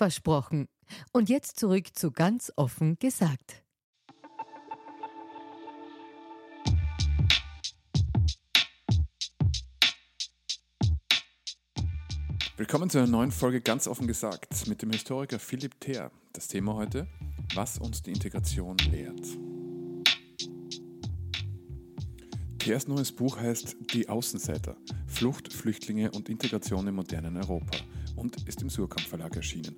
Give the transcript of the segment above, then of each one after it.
Versprochen. Und jetzt zurück zu ganz offen gesagt. Willkommen zu einer neuen Folge Ganz offen gesagt mit dem Historiker Philipp Theer. Das Thema heute, was uns die Integration lehrt. Thers neues Buch heißt Die Außenseiter, Flucht, Flüchtlinge und Integration im modernen Europa und ist im Surkamp Verlag erschienen.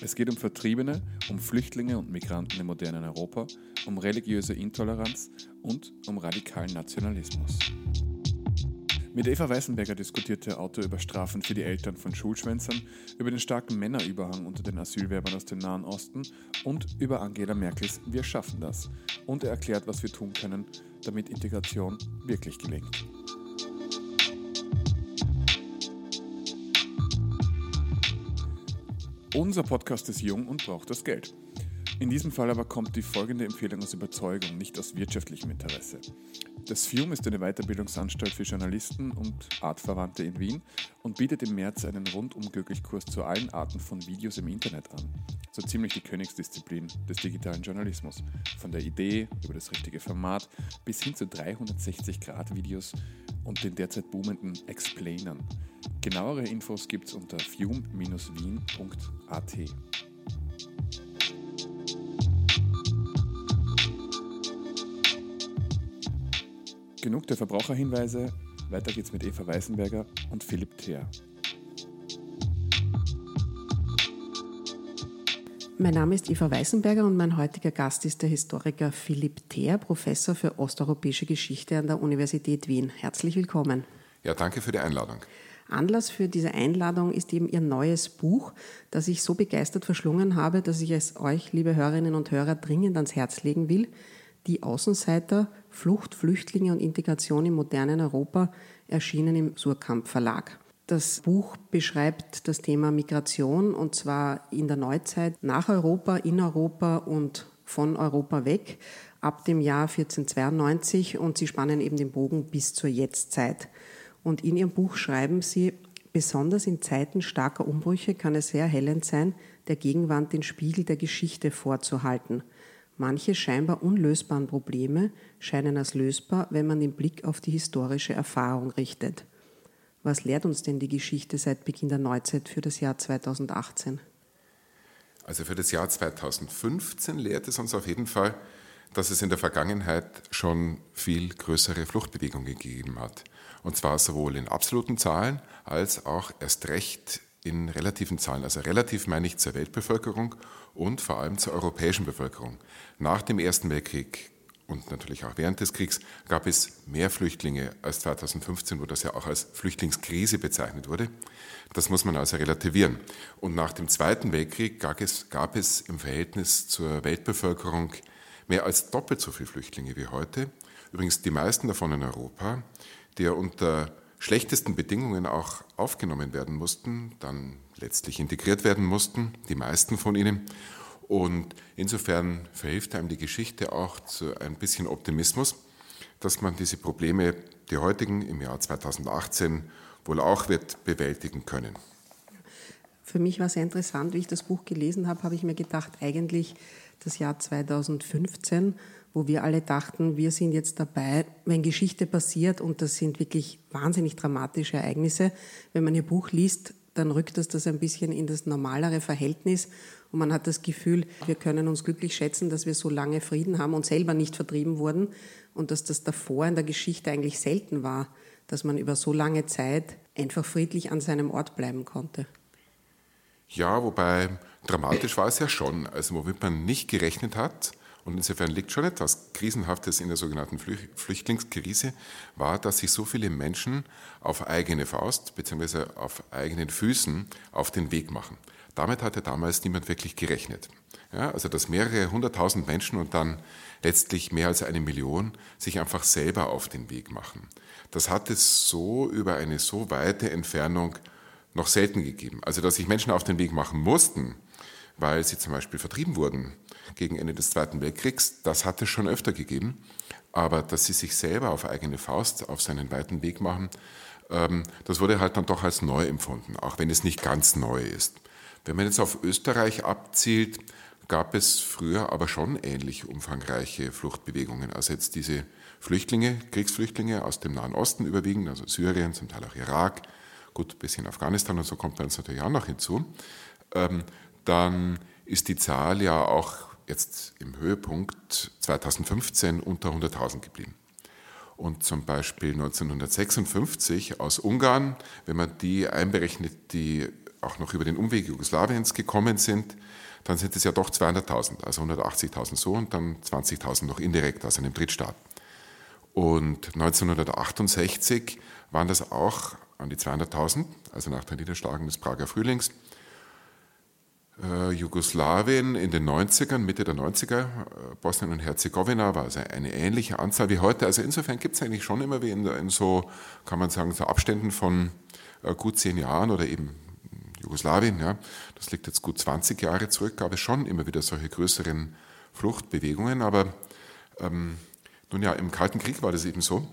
Es geht um Vertriebene, um Flüchtlinge und Migranten im modernen Europa, um religiöse Intoleranz und um radikalen Nationalismus. Mit Eva Weißenberger diskutiert der Autor über Strafen für die Eltern von Schulschwänzern, über den starken Männerüberhang unter den Asylwerbern aus dem Nahen Osten und über Angela Merkels Wir schaffen das. Und er erklärt, was wir tun können, damit Integration wirklich gelingt. Unser Podcast ist jung und braucht das Geld. In diesem Fall aber kommt die folgende Empfehlung aus Überzeugung, nicht aus wirtschaftlichem Interesse. Das FIUM ist eine Weiterbildungsanstalt für Journalisten und Artverwandte in Wien und bietet im März einen Rundum-Glücklich-Kurs zu allen Arten von Videos im Internet an. So ziemlich die Königsdisziplin des digitalen Journalismus. Von der Idee über das richtige Format bis hin zu 360-Grad-Videos und den derzeit boomenden Explainern. Genauere Infos gibt's unter fium-wien.at. Genug der Verbraucherhinweise. Weiter geht's mit Eva Weißenberger und Philipp Theer. Mein Name ist Eva Weißenberger und mein heutiger Gast ist der Historiker Philipp Theer, Professor für osteuropäische Geschichte an der Universität Wien. Herzlich willkommen. Ja, danke für die Einladung. Anlass für diese Einladung ist eben Ihr neues Buch, das ich so begeistert verschlungen habe, dass ich es euch, liebe Hörerinnen und Hörer, dringend ans Herz legen will. Die Außenseiter, Flucht, Flüchtlinge und Integration im modernen Europa, erschienen im Surkamp Verlag. Das Buch beschreibt das Thema Migration und zwar in der Neuzeit nach Europa, in Europa und von Europa weg ab dem Jahr 1492 und sie spannen eben den Bogen bis zur Jetztzeit. Und in ihrem Buch schreiben sie, besonders in Zeiten starker Umbrüche kann es sehr erhellend sein, der Gegenwart den Spiegel der Geschichte vorzuhalten – Manche scheinbar unlösbaren Probleme scheinen als lösbar, wenn man den Blick auf die historische Erfahrung richtet. Was lehrt uns denn die Geschichte seit Beginn der Neuzeit für das Jahr 2018? Also für das Jahr 2015 lehrt es uns auf jeden Fall, dass es in der Vergangenheit schon viel größere Fluchtbewegungen gegeben hat. Und zwar sowohl in absoluten Zahlen als auch erst recht in relativen Zahlen. Also relativ meine ich zur Weltbevölkerung und vor allem zur europäischen Bevölkerung. Nach dem Ersten Weltkrieg und natürlich auch während des Kriegs gab es mehr Flüchtlinge als 2015, wo das ja auch als Flüchtlingskrise bezeichnet wurde. Das muss man also relativieren. Und nach dem Zweiten Weltkrieg gab es, gab es im Verhältnis zur Weltbevölkerung mehr als doppelt so viele Flüchtlinge wie heute. Übrigens die meisten davon in Europa, die ja unter schlechtesten Bedingungen auch aufgenommen werden mussten, dann letztlich integriert werden mussten, die meisten von ihnen. Und insofern verhilft einem die Geschichte auch zu ein bisschen Optimismus, dass man diese Probleme, die heutigen im Jahr 2018 wohl auch wird bewältigen können. Für mich war sehr interessant, wie ich das Buch gelesen habe, habe ich mir gedacht, eigentlich das Jahr 2015 wo wir alle dachten, wir sind jetzt dabei, wenn Geschichte passiert und das sind wirklich wahnsinnig dramatische Ereignisse. Wenn man ihr Buch liest, dann rückt das das ein bisschen in das normalere Verhältnis Und man hat das Gefühl, wir können uns glücklich schätzen, dass wir so lange Frieden haben und selber nicht vertrieben wurden und dass das davor in der Geschichte eigentlich selten war, dass man über so lange Zeit einfach friedlich an seinem Ort bleiben konnte. Ja, wobei dramatisch war es ja schon. Also womit man nicht gerechnet hat, und insofern liegt schon etwas Krisenhaftes in der sogenannten Flüchtlingskrise, war, dass sich so viele Menschen auf eigene Faust bzw. auf eigenen Füßen auf den Weg machen. Damit hatte damals niemand wirklich gerechnet. Ja, also dass mehrere hunderttausend Menschen und dann letztlich mehr als eine Million sich einfach selber auf den Weg machen. Das hat es so über eine so weite Entfernung noch selten gegeben. Also dass sich Menschen auf den Weg machen mussten, weil sie zum Beispiel vertrieben wurden gegen Ende des Zweiten Weltkriegs, das hat es schon öfter gegeben. Aber dass sie sich selber auf eigene Faust auf seinen weiten Weg machen, ähm, das wurde halt dann doch als neu empfunden, auch wenn es nicht ganz neu ist. Wenn man jetzt auf Österreich abzielt, gab es früher aber schon ähnlich umfangreiche Fluchtbewegungen. Also jetzt diese Flüchtlinge, Kriegsflüchtlinge aus dem Nahen Osten überwiegend, also Syrien, zum Teil auch Irak, gut, ein bisschen Afghanistan und so kommt bei uns natürlich auch noch hinzu. Ähm, dann ist die Zahl ja auch jetzt im Höhepunkt 2015 unter 100.000 geblieben. Und zum Beispiel 1956 aus Ungarn, wenn man die einberechnet, die auch noch über den Umweg Jugoslawiens gekommen sind, dann sind es ja doch 200.000, also 180.000 so und dann 20.000 noch indirekt aus einem Drittstaat. Und 1968 waren das auch an die 200.000, also nach der Niederschlagung des Prager Frühlings. Äh, Jugoslawien in den 90ern, Mitte der 90er, äh, Bosnien und Herzegowina war also eine ähnliche Anzahl wie heute. Also insofern gibt es eigentlich schon immer wie in, in, so, kann man sagen, so Abständen von äh, gut zehn Jahren oder eben Jugoslawien, ja, das liegt jetzt gut 20 Jahre zurück, gab es schon immer wieder solche größeren Fluchtbewegungen. Aber ähm, nun ja, im Kalten Krieg war das eben so.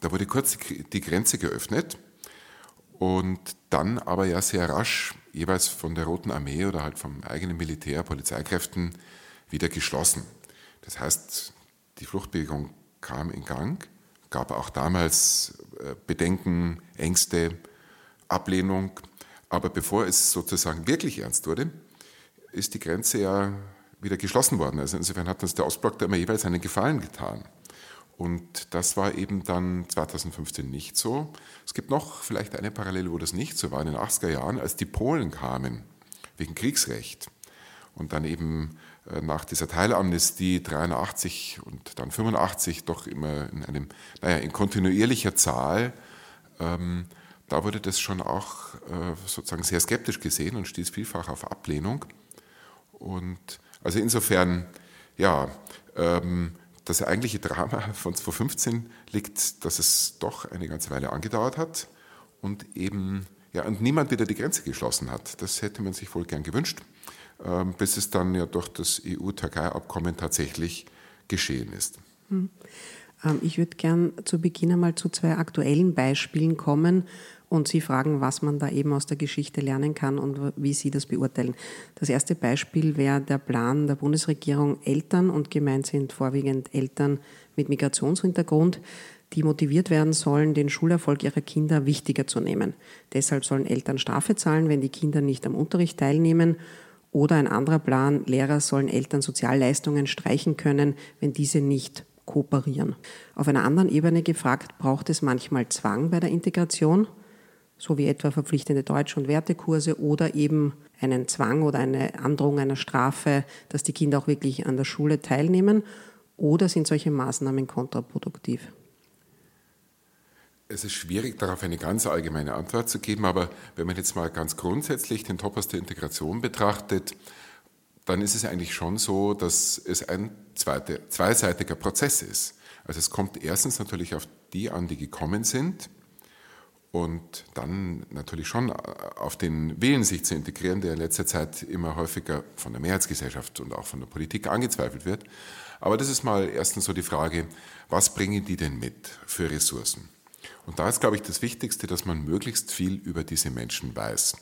Da wurde kurz die Grenze geöffnet und dann aber ja sehr rasch jeweils von der Roten Armee oder halt vom eigenen Militär, Polizeikräften wieder geschlossen. Das heißt, die Fluchtbewegung kam in Gang, gab auch damals äh, Bedenken, Ängste, Ablehnung. Aber bevor es sozusagen wirklich ernst wurde, ist die Grenze ja wieder geschlossen worden. Also insofern hat uns der Ostblock da immer jeweils einen Gefallen getan. Und das war eben dann 2015 nicht so. Es gibt noch vielleicht eine Parallele, wo das nicht so war, in den 80er Jahren, als die Polen kamen wegen Kriegsrecht und dann eben äh, nach dieser Teilamnestie 83 und dann 85 doch immer in einem, naja, in kontinuierlicher Zahl, ähm, da wurde das schon auch äh, sozusagen sehr skeptisch gesehen und stieß vielfach auf Ablehnung. Und also insofern, ja, ähm, das eigentliche Drama von 2015 liegt, dass es doch eine ganze Weile angedauert hat und eben ja, und niemand wieder die Grenze geschlossen hat. Das hätte man sich wohl gern gewünscht, ähm, bis es dann ja durch das EU-Türkei-Abkommen tatsächlich geschehen ist. Hm. Ähm, ich würde gern zu Beginn einmal zu zwei aktuellen Beispielen kommen, und Sie fragen, was man da eben aus der Geschichte lernen kann und wie Sie das beurteilen. Das erste Beispiel wäre der Plan der Bundesregierung Eltern und gemeint sind vorwiegend Eltern mit Migrationshintergrund, die motiviert werden sollen, den Schulerfolg ihrer Kinder wichtiger zu nehmen. Deshalb sollen Eltern Strafe zahlen, wenn die Kinder nicht am Unterricht teilnehmen. Oder ein anderer Plan, Lehrer sollen Eltern Sozialleistungen streichen können, wenn diese nicht kooperieren. Auf einer anderen Ebene gefragt, braucht es manchmal Zwang bei der Integration? So wie etwa verpflichtende Deutsch- und Wertekurse oder eben einen Zwang oder eine Androhung einer Strafe, dass die Kinder auch wirklich an der Schule teilnehmen? Oder sind solche Maßnahmen kontraproduktiv? Es ist schwierig, darauf eine ganz allgemeine Antwort zu geben, aber wenn man jetzt mal ganz grundsätzlich den Topos der Integration betrachtet, dann ist es eigentlich schon so, dass es ein zweite, zweiseitiger Prozess ist. Also es kommt erstens natürlich auf die an, die gekommen sind, und dann natürlich schon auf den Willen, sich zu integrieren, der in letzter Zeit immer häufiger von der Mehrheitsgesellschaft und auch von der Politik angezweifelt wird. Aber das ist mal erstens so die Frage, was bringen die denn mit für Ressourcen? Und da ist, glaube ich, das Wichtigste, dass man möglichst viel über diese Menschen weiß.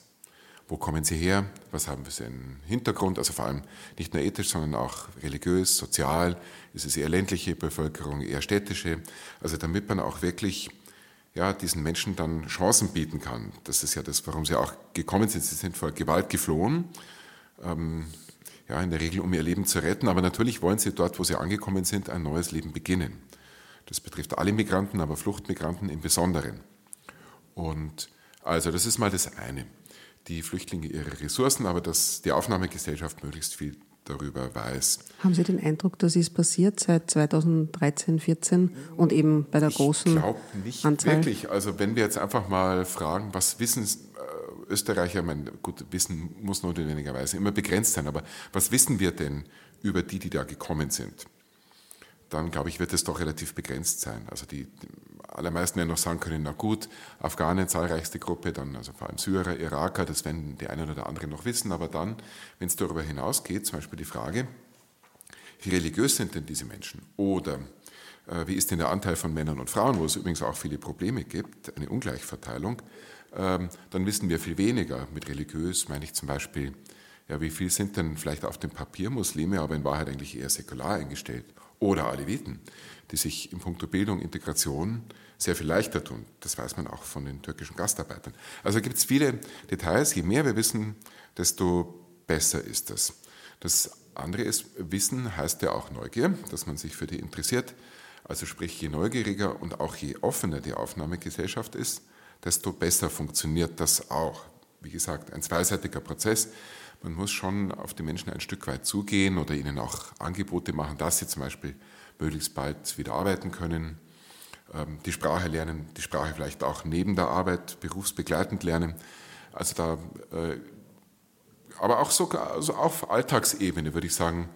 Wo kommen sie her? Was haben sie einen Hintergrund? Also vor allem nicht nur ethisch, sondern auch religiös, sozial. Ist es eher ländliche Bevölkerung, eher städtische? Also damit man auch wirklich ja, diesen Menschen dann Chancen bieten kann. Das ist ja das, warum sie auch gekommen sind. Sie sind vor Gewalt geflohen, ähm, ja, in der Regel um ihr Leben zu retten. Aber natürlich wollen sie dort, wo sie angekommen sind, ein neues Leben beginnen. Das betrifft alle Migranten, aber Fluchtmigranten im Besonderen. Und also das ist mal das eine. Die Flüchtlinge ihre Ressourcen, aber dass die Aufnahmegesellschaft möglichst viel darüber weiß. Haben Sie den Eindruck, dass es passiert seit 2013, 14 und eben bei der großen Ich glaube nicht Anzahl? wirklich. Also wenn wir jetzt einfach mal fragen, was wissen äh, Österreicher, ich meine, gut, Wissen muss notwendigerweise immer begrenzt sein, aber was wissen wir denn über die, die da gekommen sind? Dann glaube ich, wird es doch relativ begrenzt sein. Also die allermeisten werden noch sagen können, na gut, Afghanen, zahlreichste Gruppe, dann also vor allem Syrer, Iraker, das werden die einen oder anderen noch wissen, aber dann, wenn es darüber hinausgeht, zum Beispiel die Frage, wie religiös sind denn diese Menschen? Oder äh, wie ist denn der Anteil von Männern und Frauen, wo es übrigens auch viele Probleme gibt, eine Ungleichverteilung, ähm, dann wissen wir viel weniger. Mit religiös meine ich zum Beispiel, ja, wie viel sind denn vielleicht auf dem Papier Muslime, aber in Wahrheit eigentlich eher säkular eingestellt? Oder Aleviten, die sich in puncto Bildung, Integration sehr viel leichter tun. Das weiß man auch von den türkischen Gastarbeitern. Also gibt es viele Details. Je mehr wir wissen, desto besser ist das. Das andere ist, Wissen heißt ja auch Neugier, dass man sich für die interessiert. Also sprich, je neugieriger und auch je offener die Aufnahmegesellschaft ist, desto besser funktioniert das auch. Wie gesagt, ein zweiseitiger Prozess. Man muss schon auf die Menschen ein Stück weit zugehen oder ihnen auch Angebote machen, dass sie zum Beispiel möglichst bald wieder arbeiten können, ähm, die Sprache lernen, die Sprache vielleicht auch neben der Arbeit berufsbegleitend lernen. Also da, äh, aber auch sogar also auf Alltagsebene würde ich sagen,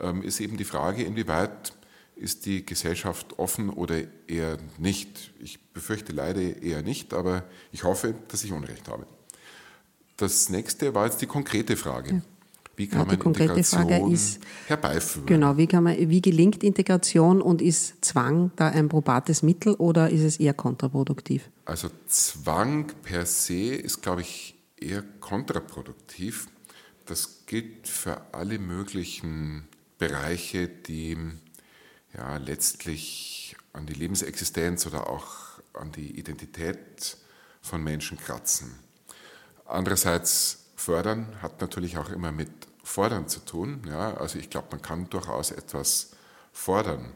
ähm, ist eben die Frage, inwieweit ist die Gesellschaft offen oder eher nicht. Ich befürchte leider eher nicht, aber ich hoffe, dass ich Unrecht habe. Das nächste war jetzt die konkrete Frage. Ja. Wie kann ja, man Integration ist, herbeiführen? Genau, wie, kann man, wie gelingt Integration und ist Zwang da ein probates Mittel oder ist es eher kontraproduktiv? Also Zwang per se ist, glaube ich, eher kontraproduktiv. Das gilt für alle möglichen Bereiche, die ja letztlich an die Lebensexistenz oder auch an die Identität von Menschen kratzen. Andererseits fördern hat natürlich auch immer mit fordern zu tun. Ja, also ich glaube, man kann durchaus etwas fordern.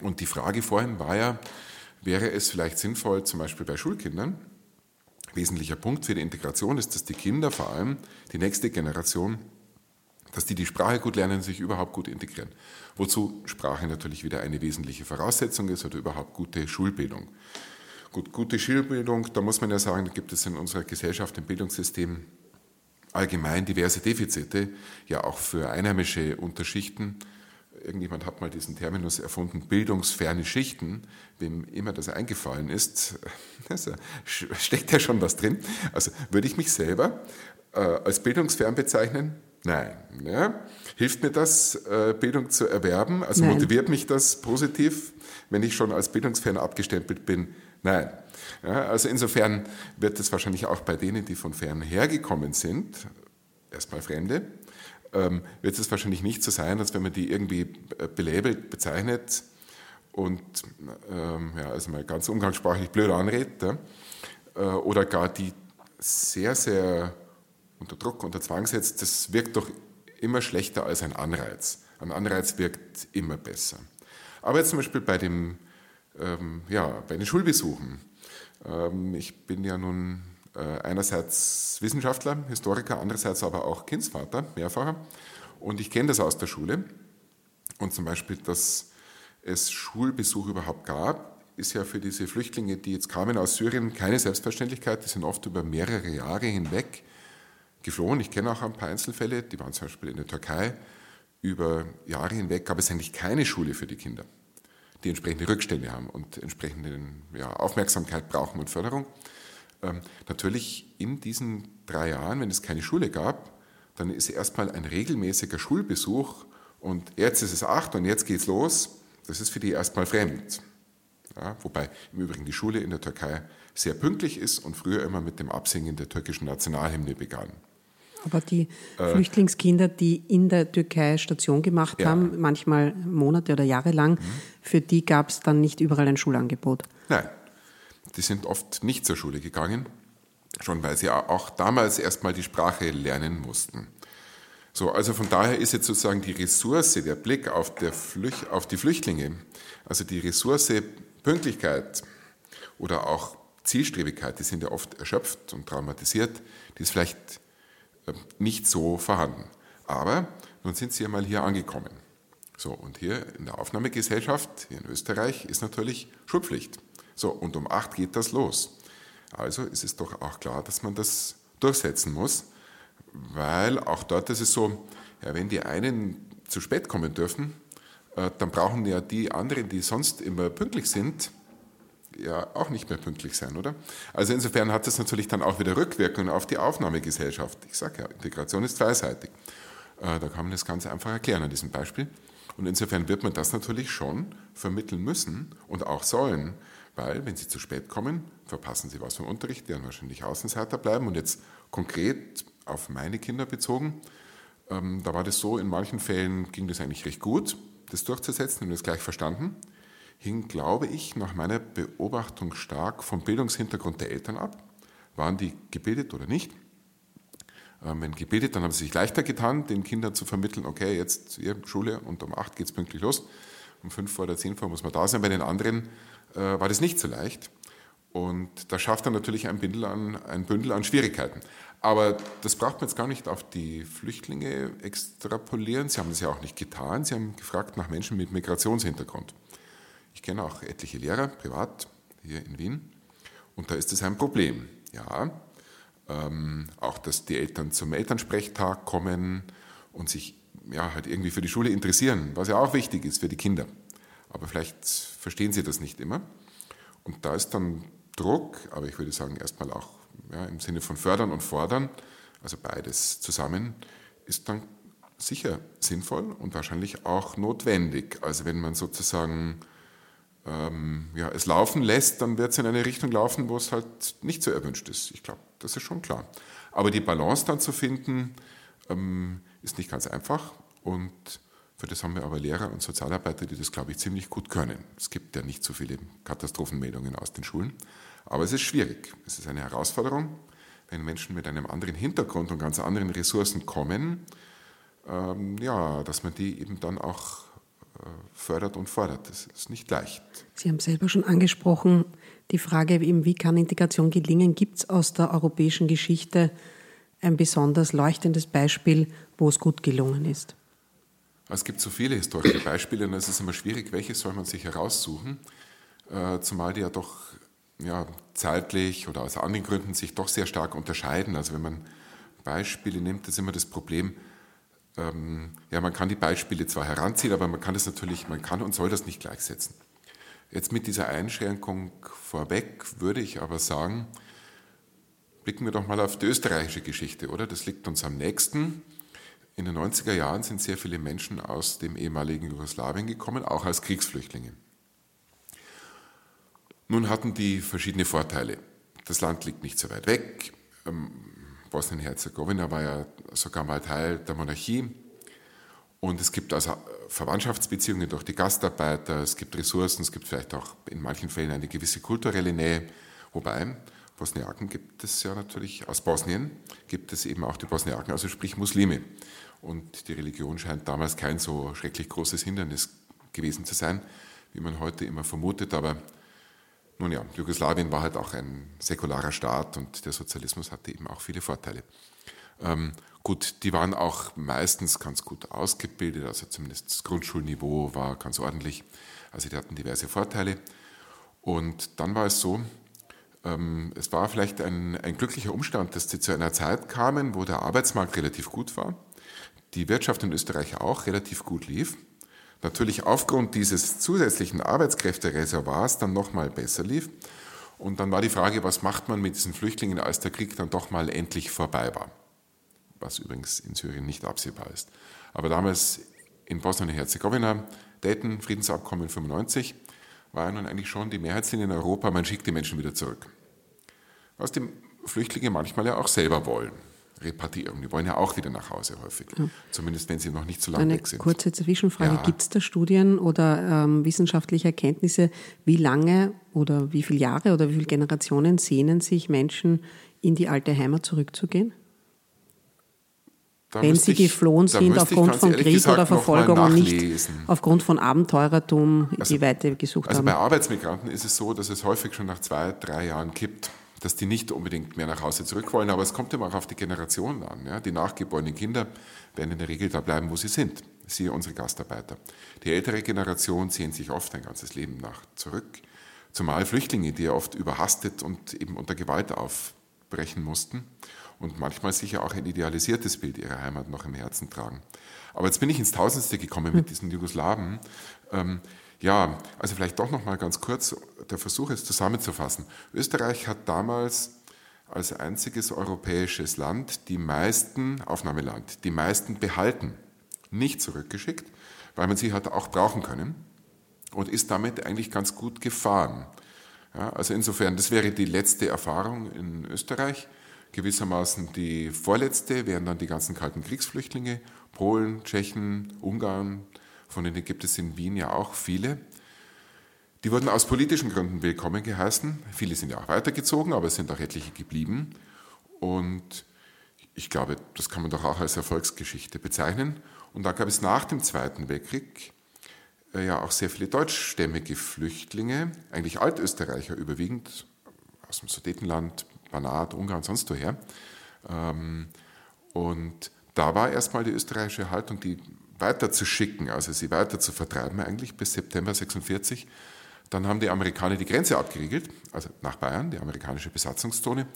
Und die Frage vorhin war ja, wäre es vielleicht sinnvoll, zum Beispiel bei Schulkindern, wesentlicher Punkt für die Integration ist, dass die Kinder, vor allem die nächste Generation, dass die die Sprache gut lernen, sich überhaupt gut integrieren. Wozu Sprache natürlich wieder eine wesentliche Voraussetzung ist oder überhaupt gute Schulbildung. Gut, gute Schulbildung, da muss man ja sagen, da gibt es in unserer Gesellschaft, im Bildungssystem allgemein diverse Defizite, ja auch für einheimische Unterschichten. Irgendjemand hat mal diesen Terminus erfunden, bildungsferne Schichten. Wem immer das eingefallen ist, also steckt ja schon was drin. Also würde ich mich selber äh, als bildungsfern bezeichnen? Nein. Ja. Hilft mir das, äh, Bildung zu erwerben? Also Nein. motiviert mich das positiv, wenn ich schon als bildungsfern abgestempelt bin? Nein. Ja, also insofern wird es wahrscheinlich auch bei denen, die von fern hergekommen sind, erstmal Fremde, ähm, wird es wahrscheinlich nicht so sein, als wenn man die irgendwie belabelt bezeichnet und ähm, ja, also mal ganz umgangssprachlich blöd anredet ja, äh, oder gar die sehr, sehr unter Druck, unter Zwang setzt, das wirkt doch immer schlechter als ein Anreiz. Ein Anreiz wirkt immer besser. Aber jetzt zum Beispiel bei dem ähm, ja, bei den Schulbesuchen. Ähm, ich bin ja nun äh, einerseits Wissenschaftler, Historiker, andererseits aber auch Kindsvater, mehrfacher. Und ich kenne das aus der Schule. Und zum Beispiel, dass es Schulbesuch überhaupt gab, ist ja für diese Flüchtlinge, die jetzt kamen aus Syrien, keine Selbstverständlichkeit. Die sind oft über mehrere Jahre hinweg geflohen. Ich kenne auch ein paar Einzelfälle, die waren zum Beispiel in der Türkei. Über Jahre hinweg gab es eigentlich keine Schule für die Kinder die entsprechende Rückstände haben und entsprechende ja, Aufmerksamkeit brauchen und Förderung. Ähm, natürlich in diesen drei Jahren, wenn es keine Schule gab, dann ist erstmal ein regelmäßiger Schulbesuch und jetzt ist es acht und jetzt geht's los. Das ist für die erstmal fremd. Ja, wobei im Übrigen die Schule in der Türkei sehr pünktlich ist und früher immer mit dem Absingen der türkischen Nationalhymne begann. Aber die äh, Flüchtlingskinder, die in der Türkei Station gemacht ja. haben, manchmal Monate oder Jahre lang, mhm. für die gab es dann nicht überall ein Schulangebot. Nein, die sind oft nicht zur Schule gegangen, schon weil sie auch damals erstmal die Sprache lernen mussten. So, also von daher ist jetzt sozusagen die Ressource, der Blick auf, der Flüch, auf die Flüchtlinge, also die Ressource Pünktlichkeit oder auch Zielstrebigkeit, die sind ja oft erschöpft und traumatisiert, die ist vielleicht nicht so vorhanden. Aber nun sind sie ja mal hier angekommen. So, und hier in der Aufnahmegesellschaft, hier in Österreich, ist natürlich Schulpflicht. So, und um acht geht das los. Also ist es doch auch klar, dass man das durchsetzen muss, weil auch dort ist es so, ja, wenn die einen zu spät kommen dürfen, äh, dann brauchen ja die anderen, die sonst immer pünktlich sind, ja auch nicht mehr pünktlich sein, oder? Also insofern hat es natürlich dann auch wieder Rückwirkungen auf die Aufnahmegesellschaft. Ich sage ja, Integration ist zweiseitig. Äh, da kann man das ganz einfach erklären an diesem Beispiel. Und insofern wird man das natürlich schon vermitteln müssen und auch sollen, weil wenn Sie zu spät kommen, verpassen Sie was vom Unterricht, werden wahrscheinlich Außenseiter bleiben. Und jetzt konkret auf meine Kinder bezogen, ähm, da war das so, in manchen Fällen ging das eigentlich recht gut, das durchzusetzen und das gleich verstanden. Hing, glaube ich, nach meiner Beobachtung stark vom Bildungshintergrund der Eltern ab. Waren die gebildet oder nicht? Ähm, wenn gebildet, dann haben sie sich leichter getan, den Kindern zu vermitteln, okay, jetzt hier Schule und um acht geht es pünktlich los. Um fünf vor oder zehn vor muss man da sein. Bei den anderen äh, war das nicht so leicht. Und das schafft dann natürlich ein, Bündel an, ein Bündel an Schwierigkeiten. Aber das braucht man jetzt gar nicht auf die Flüchtlinge extrapolieren. Sie haben das ja auch nicht getan. Sie haben gefragt nach Menschen mit Migrationshintergrund. Ich kenne auch etliche Lehrer, privat, hier in Wien. Und da ist es ein Problem. Ja, ähm, auch, dass die Eltern zum Elternsprechtag kommen und sich ja, halt irgendwie für die Schule interessieren, was ja auch wichtig ist für die Kinder. Aber vielleicht verstehen sie das nicht immer. Und da ist dann Druck, aber ich würde sagen erstmal auch ja, im Sinne von fördern und fordern, also beides zusammen, ist dann sicher sinnvoll und wahrscheinlich auch notwendig. Also wenn man sozusagen ähm, ja, es laufen lässt, dann wird es in eine Richtung laufen, wo es halt nicht so erwünscht ist. Ich glaube, das ist schon klar. Aber die Balance dann zu finden, ähm, ist nicht ganz einfach. Und für das haben wir aber Lehrer und Sozialarbeiter, die das, glaube ich, ziemlich gut können. Es gibt ja nicht so viele Katastrophenmeldungen aus den Schulen. Aber es ist schwierig. Es ist eine Herausforderung, wenn Menschen mit einem anderen Hintergrund und ganz anderen Ressourcen kommen, ähm, ja, dass man die eben dann auch fördert und fordert. Das ist nicht leicht. Sie haben selber schon angesprochen, die Frage, eben, wie kann Integration gelingen? Gibt es aus der europäischen Geschichte ein besonders leuchtendes Beispiel, wo es gut gelungen ist? Es gibt so viele historische Beispiele und es ist immer schwierig, welches soll man sich heraussuchen, äh, zumal die ja doch ja, zeitlich oder aus anderen Gründen sich doch sehr stark unterscheiden. Also wenn man Beispiele nimmt, ist immer das Problem, ähm, ja, man kann die Beispiele zwar heranziehen, aber man kann das natürlich, man kann und soll das nicht gleichsetzen. Jetzt mit dieser Einschränkung vorweg würde ich aber sagen, blicken wir doch mal auf die österreichische Geschichte, oder? Das liegt uns am nächsten. In den 90er Jahren sind sehr viele Menschen aus dem ehemaligen Jugoslawien gekommen, auch als Kriegsflüchtlinge. Nun hatten die verschiedene Vorteile. Das Land liegt nicht so weit weg. Bosnien-Herzegowina war ja sogar mal Teil der Monarchie. Und es gibt also Verwandtschaftsbeziehungen durch die Gastarbeiter, es gibt Ressourcen, es gibt vielleicht auch in manchen Fällen eine gewisse kulturelle Nähe. Wobei, Bosniaken gibt es ja natürlich, aus Bosnien gibt es eben auch die Bosniaken, also sprich Muslime. Und die Religion scheint damals kein so schrecklich großes Hindernis gewesen zu sein, wie man heute immer vermutet. Aber nun ja, Jugoslawien war halt auch ein säkularer Staat und der Sozialismus hatte eben auch viele Vorteile. Ähm, gut, die waren auch meistens ganz gut ausgebildet, also zumindest das Grundschulniveau war ganz ordentlich. Also die hatten diverse Vorteile. Und dann war es so, ähm, es war vielleicht ein, ein glücklicher Umstand, dass sie zu einer Zeit kamen, wo der Arbeitsmarkt relativ gut war, die Wirtschaft in Österreich auch relativ gut lief natürlich aufgrund dieses zusätzlichen Arbeitskräftereservoirs dann nochmal besser lief. Und dann war die Frage, was macht man mit diesen Flüchtlingen, als der Krieg dann doch mal endlich vorbei war. Was übrigens in Syrien nicht absehbar ist. Aber damals in Bosnien-Herzegowina, Dayton, Friedensabkommen 95, war ja nun eigentlich schon die Mehrheitslinie in Europa, man schickt die Menschen wieder zurück. Was die Flüchtlinge manchmal ja auch selber wollen repartieren. Die wollen ja auch wieder nach Hause häufig, ja. zumindest wenn sie noch nicht so lange Eine weg sind. Kurze Zwischenfrage: ja. Gibt es da Studien oder ähm, wissenschaftliche Erkenntnisse, wie lange oder wie viele Jahre oder wie viele Generationen sehnen sich Menschen in die alte Heimat zurückzugehen? wenn sie ich, geflohen sind aufgrund von Krieg gesagt, oder Verfolgung und nicht aufgrund von Abenteurertum also, die Weite gesucht also haben. Also bei Arbeitsmigranten ist es so, dass es häufig schon nach zwei, drei Jahren kippt, dass die nicht unbedingt mehr nach Hause zurück wollen, aber es kommt immer auch auf die Generation an. Ja? Die nachgeborenen Kinder werden in der Regel da bleiben, wo sie sind. Siehe unsere Gastarbeiter. Die ältere Generation sehnt sich oft ein ganzes Leben nach zurück. Zumal Flüchtlinge, die ja oft überhastet und eben unter Gewalt aufbrechen mussten und manchmal sicher auch ein idealisiertes Bild ihrer Heimat noch im Herzen tragen. Aber jetzt bin ich ins Tausendste gekommen mit diesen Jugoslawen. Ähm, ja, also vielleicht doch noch mal ganz kurz der Versuch, es zusammenzufassen. Österreich hat damals als einziges europäisches Land die meisten, Aufnahmeland, die meisten behalten, nicht zurückgeschickt, weil man sie hat auch brauchen können und ist damit eigentlich ganz gut gefahren. Ja, also insofern, das wäre die letzte Erfahrung in Österreich. Gewissermaßen die vorletzte wären dann die ganzen kalten Kriegsflüchtlinge, Polen, Tschechen, Ungarn, von denen gibt es in Wien ja auch viele. Die wurden aus politischen Gründen willkommen geheißen. Viele sind ja auch weitergezogen, aber es sind auch etliche geblieben. Und ich glaube, das kann man doch auch als Erfolgsgeschichte bezeichnen. Und da gab es nach dem Zweiten Weltkrieg äh, ja auch sehr viele deutschstämmige Flüchtlinge, eigentlich Altösterreicher überwiegend, aus dem Sudetenland, Banat, Ungarn, sonst woher. Ähm, und da war erstmal die österreichische Haltung, die weiter zu schicken, also sie weiter zu vertreiben, eigentlich bis September 46. Dann haben die Amerikaner die Grenze abgeriegelt, also nach Bayern, die amerikanische Besatzungszone.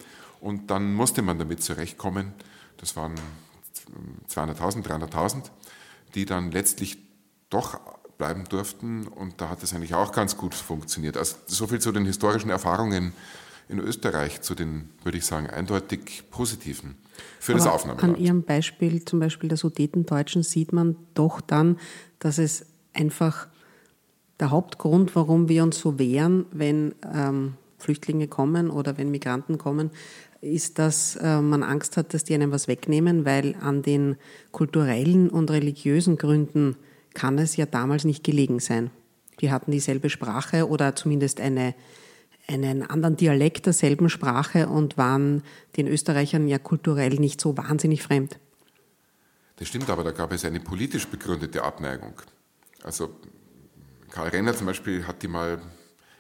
Und dann musste man damit zurechtkommen. Das waren 200.000, 300.000, die dann letztlich doch bleiben durften. Und da hat es eigentlich auch ganz gut funktioniert. Also so viel zu den historischen Erfahrungen in Österreich, zu den, würde ich sagen, eindeutig positiven für Aber das Aufnahmeland. An Ihrem Beispiel, zum Beispiel der Sudetendeutschen, sieht man doch dann, dass es einfach der Hauptgrund, warum wir uns so wehren, wenn ähm, Flüchtlinge kommen oder wenn Migranten kommen, ist, dass äh, man Angst hat, dass die einem was wegnehmen, weil an den kulturellen und religiösen Gründen kann es ja damals nicht gelegen sein. Die hatten dieselbe Sprache oder zumindest eine, einen anderen Dialekt derselben Sprache und waren den Österreichern ja kulturell nicht so wahnsinnig fremd. Das stimmt, aber da gab es eine politisch begründete Abneigung. Also Karl Renner zum Beispiel hat die mal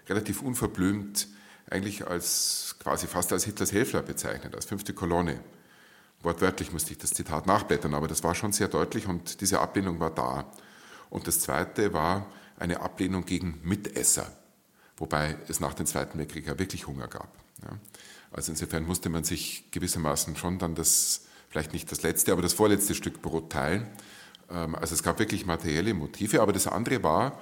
relativ unverblümt eigentlich als quasi fast als Hitlers Helfer bezeichnet, als fünfte Kolonne. Wortwörtlich musste ich das Zitat nachblättern, aber das war schon sehr deutlich und diese Ablehnung war da. Und das zweite war eine Ablehnung gegen Mitesser, wobei es nach dem Zweiten Weltkrieg ja wirklich Hunger gab. Ja. Also insofern musste man sich gewissermaßen schon dann das, vielleicht nicht das letzte, aber das vorletzte Stück Brot teilen. Ähm, also es gab wirklich materielle Motive, aber das andere war,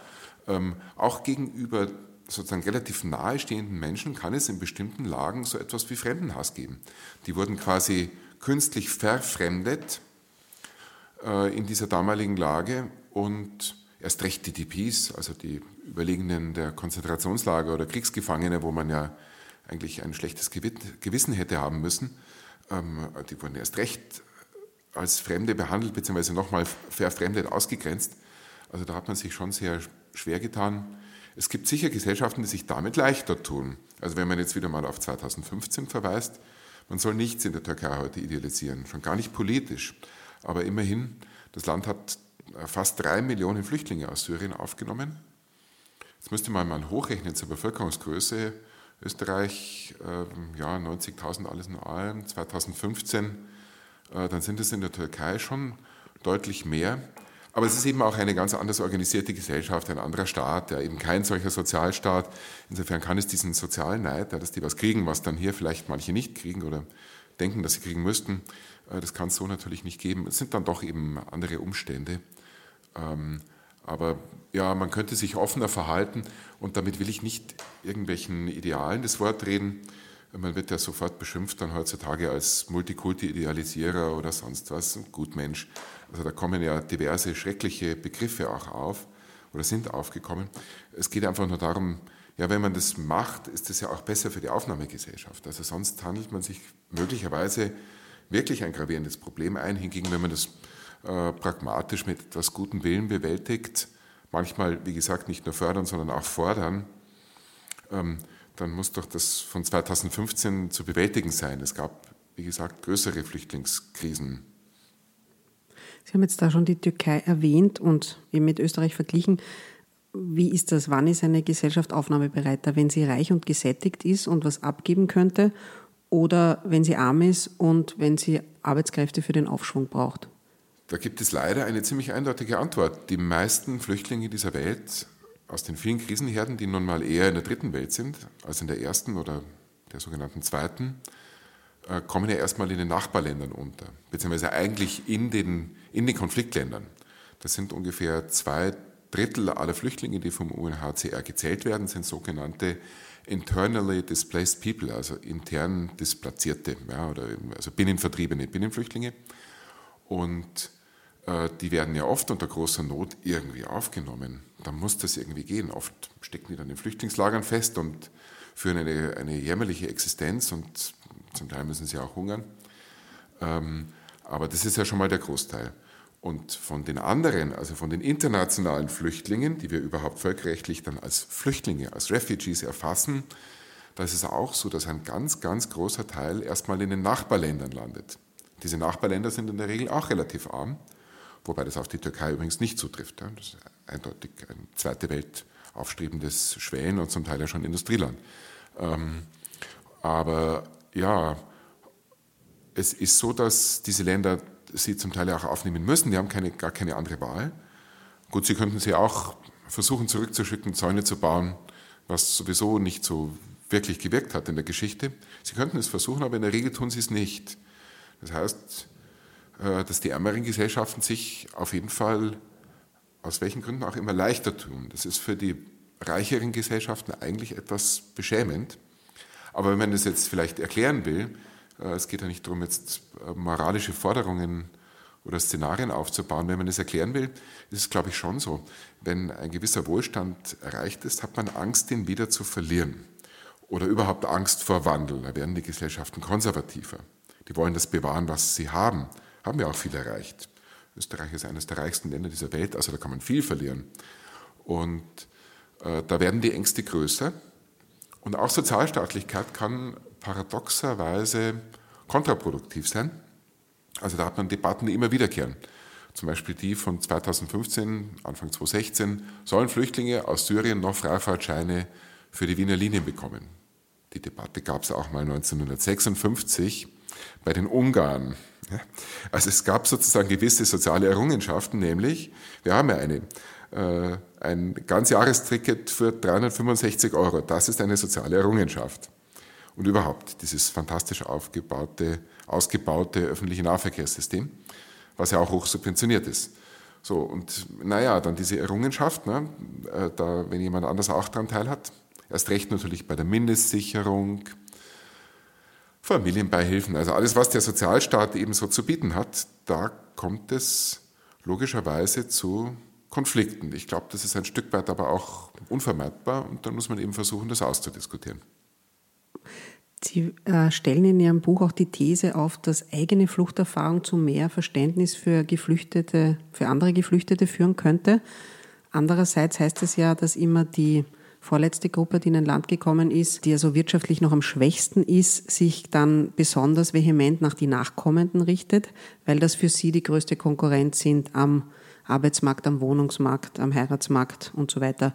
ähm, auch gegenüber sozusagen relativ nahestehenden Menschen kann es in bestimmten Lagen so etwas wie Fremdenhass geben. Die wurden quasi künstlich verfremdet äh, in dieser damaligen Lage und erst recht die DPs, also die Überlegenen der Konzentrationslager oder Kriegsgefangene, wo man ja eigentlich ein schlechtes Gewissen hätte haben müssen, ähm, die wurden erst recht als Fremde behandelt, beziehungsweise nochmal verfremdet ausgegrenzt. Also da hat man sich schon sehr schwer getan. Es gibt sicher Gesellschaften, die sich damit leichter tun. Also wenn man jetzt wieder mal auf 2015 verweist, man soll nichts in der Türkei heute idealisieren, schon gar nicht politisch. Aber immerhin, das Land hat fast drei Millionen Flüchtlinge aus Syrien aufgenommen. Jetzt müsste man mal hochrechnen zur Bevölkerungsgröße. Österreich, äh, ja, 90.000 alles in allem, 2015, äh, dann sind es in der Türkei schon deutlich mehr. Aber es ist eben auch eine ganz anders organisierte Gesellschaft, ein anderer Staat, ja, eben kein solcher Sozialstaat. Insofern kann es diesen sozialen Neid, ja, dass die was kriegen, was dann hier vielleicht manche nicht kriegen oder denken, dass sie kriegen müssten, äh, das kann es so natürlich nicht geben. Es sind dann doch eben andere Umstände. Ähm, aber ja, man könnte sich offener verhalten und damit will ich nicht irgendwelchen Idealen das Wort reden. Man wird ja sofort beschimpft dann heutzutage als Multikulti-Idealisierer oder sonst was, Gutmensch. Also da kommen ja diverse schreckliche Begriffe auch auf oder sind aufgekommen. Es geht einfach nur darum, ja, wenn man das macht, ist das ja auch besser für die Aufnahmegesellschaft. Also sonst handelt man sich möglicherweise wirklich ein gravierendes Problem ein. Hingegen, wenn man das äh, pragmatisch mit etwas gutem Willen bewältigt, manchmal, wie gesagt, nicht nur fördern, sondern auch fordern, ähm, dann muss doch das von 2015 zu bewältigen sein. Es gab, wie gesagt, größere Flüchtlingskrisen. Sie haben jetzt da schon die Türkei erwähnt und eben mit Österreich verglichen. Wie ist das? Wann ist eine Gesellschaft aufnahmebereiter? Wenn sie reich und gesättigt ist und was abgeben könnte oder wenn sie arm ist und wenn sie Arbeitskräfte für den Aufschwung braucht? Da gibt es leider eine ziemlich eindeutige Antwort. Die meisten Flüchtlinge dieser Welt aus den vielen Krisenherden, die nun mal eher in der dritten Welt sind als in der ersten oder der sogenannten zweiten, äh, kommen ja erstmal in den Nachbarländern unter, beziehungsweise eigentlich in den, in den Konfliktländern. Das sind ungefähr zwei Drittel aller Flüchtlinge, die vom UNHCR gezählt werden, sind sogenannte internally displaced people, also intern displatzierte, ja, oder also binnenvertriebene Binnenflüchtlinge. Und die werden ja oft unter großer Not irgendwie aufgenommen. Da muss das irgendwie gehen. Oft stecken die dann in Flüchtlingslagern fest und führen eine, eine jämmerliche Existenz und zum Teil müssen sie auch hungern. Ähm, aber das ist ja schon mal der Großteil. Und von den anderen, also von den internationalen Flüchtlingen, die wir überhaupt völkerrechtlich dann als Flüchtlinge, als Refugees erfassen, da ist es auch so, dass ein ganz, ganz großer Teil erstmal in den Nachbarländern landet. Diese Nachbarländer sind in der Regel auch relativ arm, wobei das auf die Türkei übrigens nicht zutrifft. Das ist eindeutig ein zweite Welt aufstrebendes Schwellen und zum Teil ja schon Industrieland. Ähm, aber ja, es ist so, dass diese Länder sie zum Teil auch aufnehmen müssen. Die haben keine, gar keine andere Wahl. Gut, sie könnten sie auch versuchen zurückzuschicken, Zäune zu bauen, was sowieso nicht so wirklich gewirkt hat in der Geschichte. Sie könnten es versuchen, aber in der Regel tun sie es nicht. Das heißt, dass die ärmeren Gesellschaften sich auf jeden Fall aus welchen Gründen auch immer leichter tun. Das ist für die reicheren Gesellschaften eigentlich etwas beschämend. Aber wenn man das jetzt vielleicht erklären will, äh, es geht ja nicht darum, jetzt äh, moralische Forderungen oder Szenarien aufzubauen. Wenn man das erklären will, ist es, glaube ich, schon so. Wenn ein gewisser Wohlstand erreicht ist, hat man Angst, den wieder zu verlieren. Oder überhaupt Angst vor Wandel. Da werden die Gesellschaften konservativer. Die wollen das bewahren, was sie haben. Haben ja auch viel erreicht. Österreich ist eines der reichsten Länder dieser Welt, also da kann man viel verlieren. Und äh, da werden die Ängste größer. Und auch Sozialstaatlichkeit kann paradoxerweise kontraproduktiv sein. Also da hat man Debatten, die immer wiederkehren. Zum Beispiel die von 2015, Anfang 2016, sollen Flüchtlinge aus Syrien noch Freifahrtscheine für die Wiener Linien bekommen. Die Debatte gab es auch mal 1956 bei den Ungarn. Also es gab sozusagen gewisse soziale Errungenschaften, nämlich wir haben ja eine, äh, ein Ganzjahresticket für 365 Euro. Das ist eine soziale Errungenschaft und überhaupt dieses fantastisch aufgebaute, ausgebaute öffentliche Nahverkehrssystem, was ja auch hoch subventioniert ist. So, und naja, dann diese Errungenschaft, ne, äh, da, wenn jemand anders auch daran teilhat, erst recht natürlich bei der Mindestsicherung, Familienbeihilfen, also alles, was der Sozialstaat eben so zu bieten hat, da kommt es logischerweise zu Konflikten. Ich glaube, das ist ein Stück weit aber auch unvermeidbar und dann muss man eben versuchen, das auszudiskutieren. Sie äh, stellen in Ihrem Buch auch die These auf, dass eigene Fluchterfahrung zu mehr Verständnis für Geflüchtete, für andere Geflüchtete führen könnte. Andererseits heißt es ja, dass immer die vorletzte Gruppe, die in ein Land gekommen ist, die also wirtschaftlich noch am schwächsten ist, sich dann besonders vehement nach die Nachkommenden richtet, weil das für sie die größte Konkurrenz sind am Arbeitsmarkt, am Wohnungsmarkt, am Heiratsmarkt und so weiter.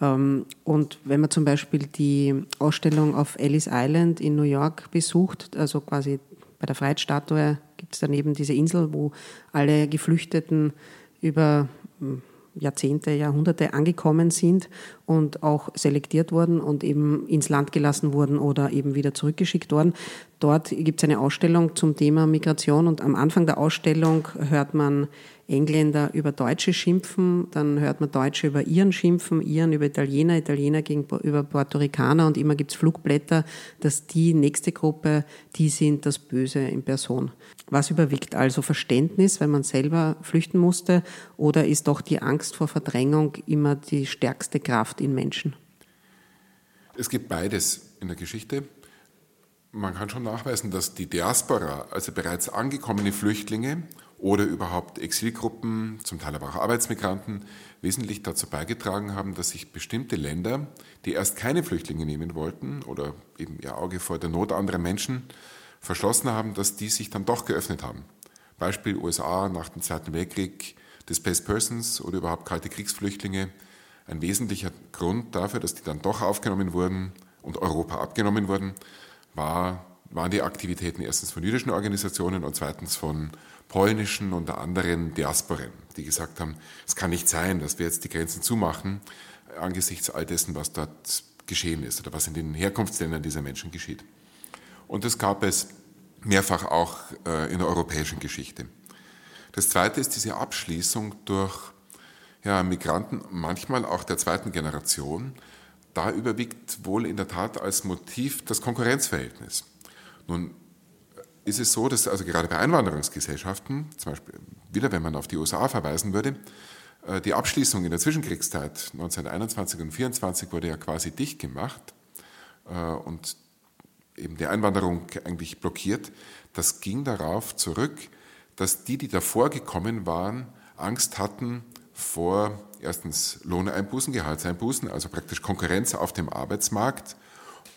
Ähm, und wenn man zum Beispiel die Ausstellung auf Ellis Island in New York besucht, also quasi bei der Freiheitsstatue gibt es daneben diese Insel, wo alle Geflüchteten über hm, Jahrzehnte, Jahrhunderte angekommen sind und auch selektiert wurden und eben ins Land gelassen wurden oder eben wieder zurückgeschickt worden. Dort gibt es eine Ausstellung zum Thema Migration und am Anfang der Ausstellung hört man Engländer über Deutsche schimpfen, dann hört man Deutsche über Iren schimpfen, Iren über Italiener, Italiener über Puerto Ricaner und immer gibt es Flugblätter, dass die nächste Gruppe, die sind das Böse in Person. Was überwiegt also Verständnis, weil man selber flüchten musste, oder ist doch die Angst vor Verdrängung immer die stärkste Kraft in Menschen? Es gibt beides in der Geschichte. Man kann schon nachweisen, dass die Diaspora, also bereits angekommene Flüchtlinge oder überhaupt Exilgruppen, zum Teil aber auch Arbeitsmigranten, wesentlich dazu beigetragen haben, dass sich bestimmte Länder, die erst keine Flüchtlinge nehmen wollten oder eben ihr Auge vor der Not anderer Menschen verschlossen haben, dass die sich dann doch geöffnet haben. Beispiel USA nach dem Zweiten Weltkrieg, Displaced Persons oder überhaupt kalte Kriegsflüchtlinge. Ein wesentlicher Grund dafür, dass die dann doch aufgenommen wurden und Europa abgenommen wurden, war, waren die Aktivitäten erstens von jüdischen Organisationen und zweitens von polnischen und anderen Diasporen, die gesagt haben, es kann nicht sein, dass wir jetzt die Grenzen zumachen angesichts all dessen, was dort geschehen ist oder was in den Herkunftsländern dieser Menschen geschieht. Und das gab es mehrfach auch äh, in der europäischen Geschichte. Das Zweite ist diese Abschließung durch ja, Migranten, manchmal auch der zweiten Generation. Da überwiegt wohl in der Tat als Motiv das Konkurrenzverhältnis. Nun ist es so, dass also gerade bei Einwanderungsgesellschaften, zum Beispiel wieder wenn man auf die USA verweisen würde, äh, die Abschließung in der Zwischenkriegszeit 1921 und 1924 wurde ja quasi dicht gemacht äh, und eben die Einwanderung eigentlich blockiert. Das ging darauf zurück, dass die, die davor gekommen waren, Angst hatten vor erstens Lohneinbußen, Gehaltseinbußen, also praktisch Konkurrenz auf dem Arbeitsmarkt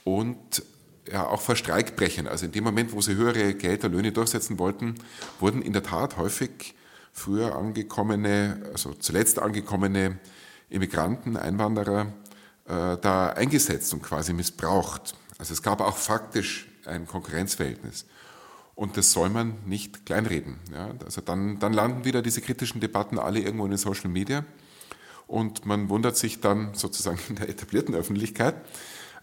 und ja, auch vor Streikbrechern. Also in dem Moment, wo sie höhere Gelder, Löhne durchsetzen wollten, wurden in der Tat häufig früher angekommene, also zuletzt angekommene Immigranten, Einwanderer äh, da eingesetzt und quasi missbraucht. Also es gab auch faktisch ein Konkurrenzverhältnis. Und das soll man nicht kleinreden. Ja? Also dann, dann landen wieder diese kritischen Debatten alle irgendwo in den Social Media und man wundert sich dann sozusagen in der etablierten Öffentlichkeit,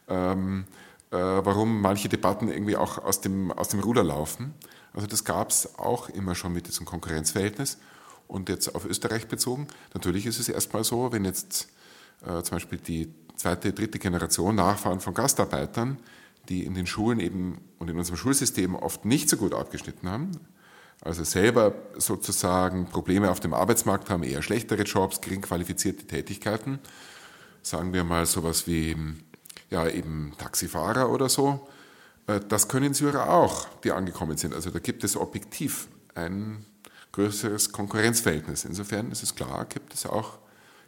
ähm, äh, warum manche Debatten irgendwie auch aus dem, aus dem Ruder laufen. Also das gab es auch immer schon mit diesem Konkurrenzverhältnis. Und jetzt auf Österreich bezogen, natürlich ist es erstmal so, wenn jetzt äh, zum Beispiel die zweite, dritte Generation Nachfahren von Gastarbeitern, die in den Schulen eben und in unserem Schulsystem oft nicht so gut abgeschnitten haben, also selber sozusagen Probleme auf dem Arbeitsmarkt haben, eher schlechtere Jobs, gering qualifizierte Tätigkeiten, sagen wir mal sowas wie ja, eben Taxifahrer oder so, äh, das können Syrer auch, die angekommen sind. Also da gibt es objektiv ein größeres Konkurrenzverhältnis. Insofern ist es klar, gibt es auch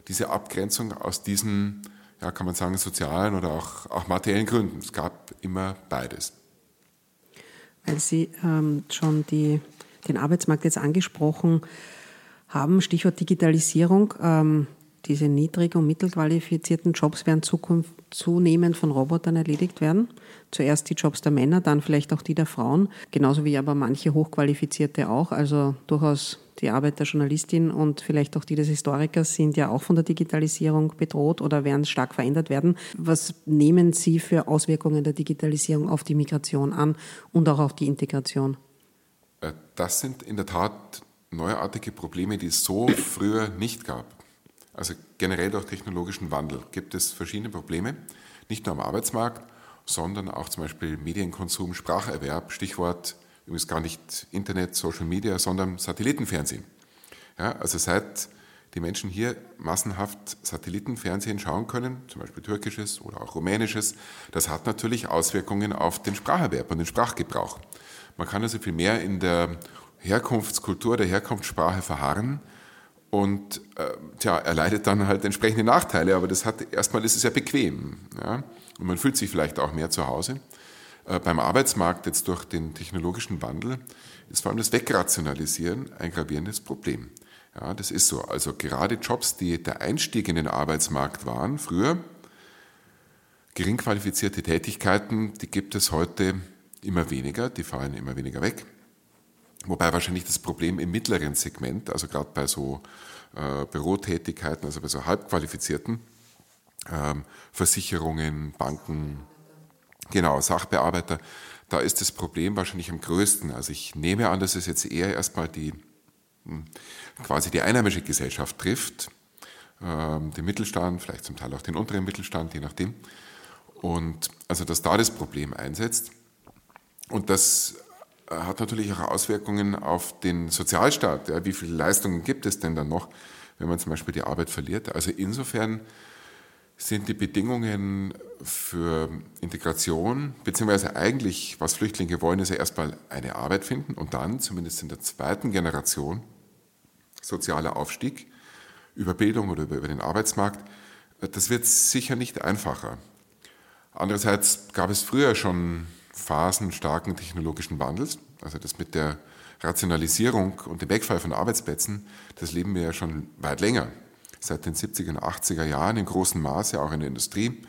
diese Abgrenzung aus diesen, ja, kann man sagen, sozialen oder auch, auch materiellen Gründen. Es gab immer beides. Weil Sie ähm, schon die, den Arbeitsmarkt jetzt angesprochen haben, Stichwort Digitalisierung. Ähm, diese niedrig- und mittelqualifizierten Jobs werden Zukunft zunehmend von Robotern erledigt werden. Zuerst die Jobs der Männer, dann vielleicht auch die der Frauen, genauso wie aber manche Hochqualifizierte auch. Also durchaus die Arbeit der Journalistin und vielleicht auch die des Historikers sind ja auch von der Digitalisierung bedroht oder werden stark verändert werden. Was nehmen Sie für Auswirkungen der Digitalisierung auf die Migration an und auch auf die Integration? Äh, das sind in der Tat neuartige Probleme, die es so früher nicht gab. Also generell durch technologischen Wandel gibt es verschiedene Probleme, nicht nur am Arbeitsmarkt, sondern auch zum Beispiel Medienkonsum, Spracherwerb, Stichwort übrigens gar nicht Internet, Social Media, sondern Satellitenfernsehen. Ja, also seit die Menschen hier massenhaft Satellitenfernsehen schauen können, zum Beispiel türkisches oder auch rumänisches, das hat natürlich Auswirkungen auf den Spracherwerb und den Sprachgebrauch. Man kann also viel mehr in der Herkunftskultur, der Herkunftssprache verharren, und äh, tja, er leidet dann halt entsprechende Nachteile, aber das hat, erstmal ist es ja bequem. Ja? Und man fühlt sich vielleicht auch mehr zu Hause. Äh, beim Arbeitsmarkt jetzt durch den technologischen Wandel ist vor allem das Wegrationalisieren ein gravierendes Problem. Ja, das ist so. Also gerade Jobs, die der Einstieg in den Arbeitsmarkt waren, früher, gering qualifizierte Tätigkeiten, die gibt es heute immer weniger, die fallen immer weniger weg. Wobei wahrscheinlich das Problem im mittleren Segment, also gerade bei so äh, Bürotätigkeiten, also bei so halbqualifizierten ähm, Versicherungen, Banken, genau, Sachbearbeiter, da ist das Problem wahrscheinlich am größten. Also ich nehme an, dass es jetzt eher erstmal die hm, quasi die einheimische Gesellschaft trifft, ähm, den Mittelstand, vielleicht zum Teil auch den unteren Mittelstand, je nachdem. Und also dass da das Problem einsetzt. Und das hat natürlich auch Auswirkungen auf den Sozialstaat. Ja, wie viele Leistungen gibt es denn dann noch, wenn man zum Beispiel die Arbeit verliert? Also insofern sind die Bedingungen für Integration, beziehungsweise eigentlich, was Flüchtlinge wollen, ist ja erstmal eine Arbeit finden und dann, zumindest in der zweiten Generation, sozialer Aufstieg über Bildung oder über den Arbeitsmarkt. Das wird sicher nicht einfacher. Andererseits gab es früher schon Phasen starken technologischen Wandels. Also das mit der Rationalisierung und dem Wegfall von Arbeitsplätzen, das leben wir ja schon weit länger. Seit den 70er und 80er Jahren in großem Maße, auch in der Industrie.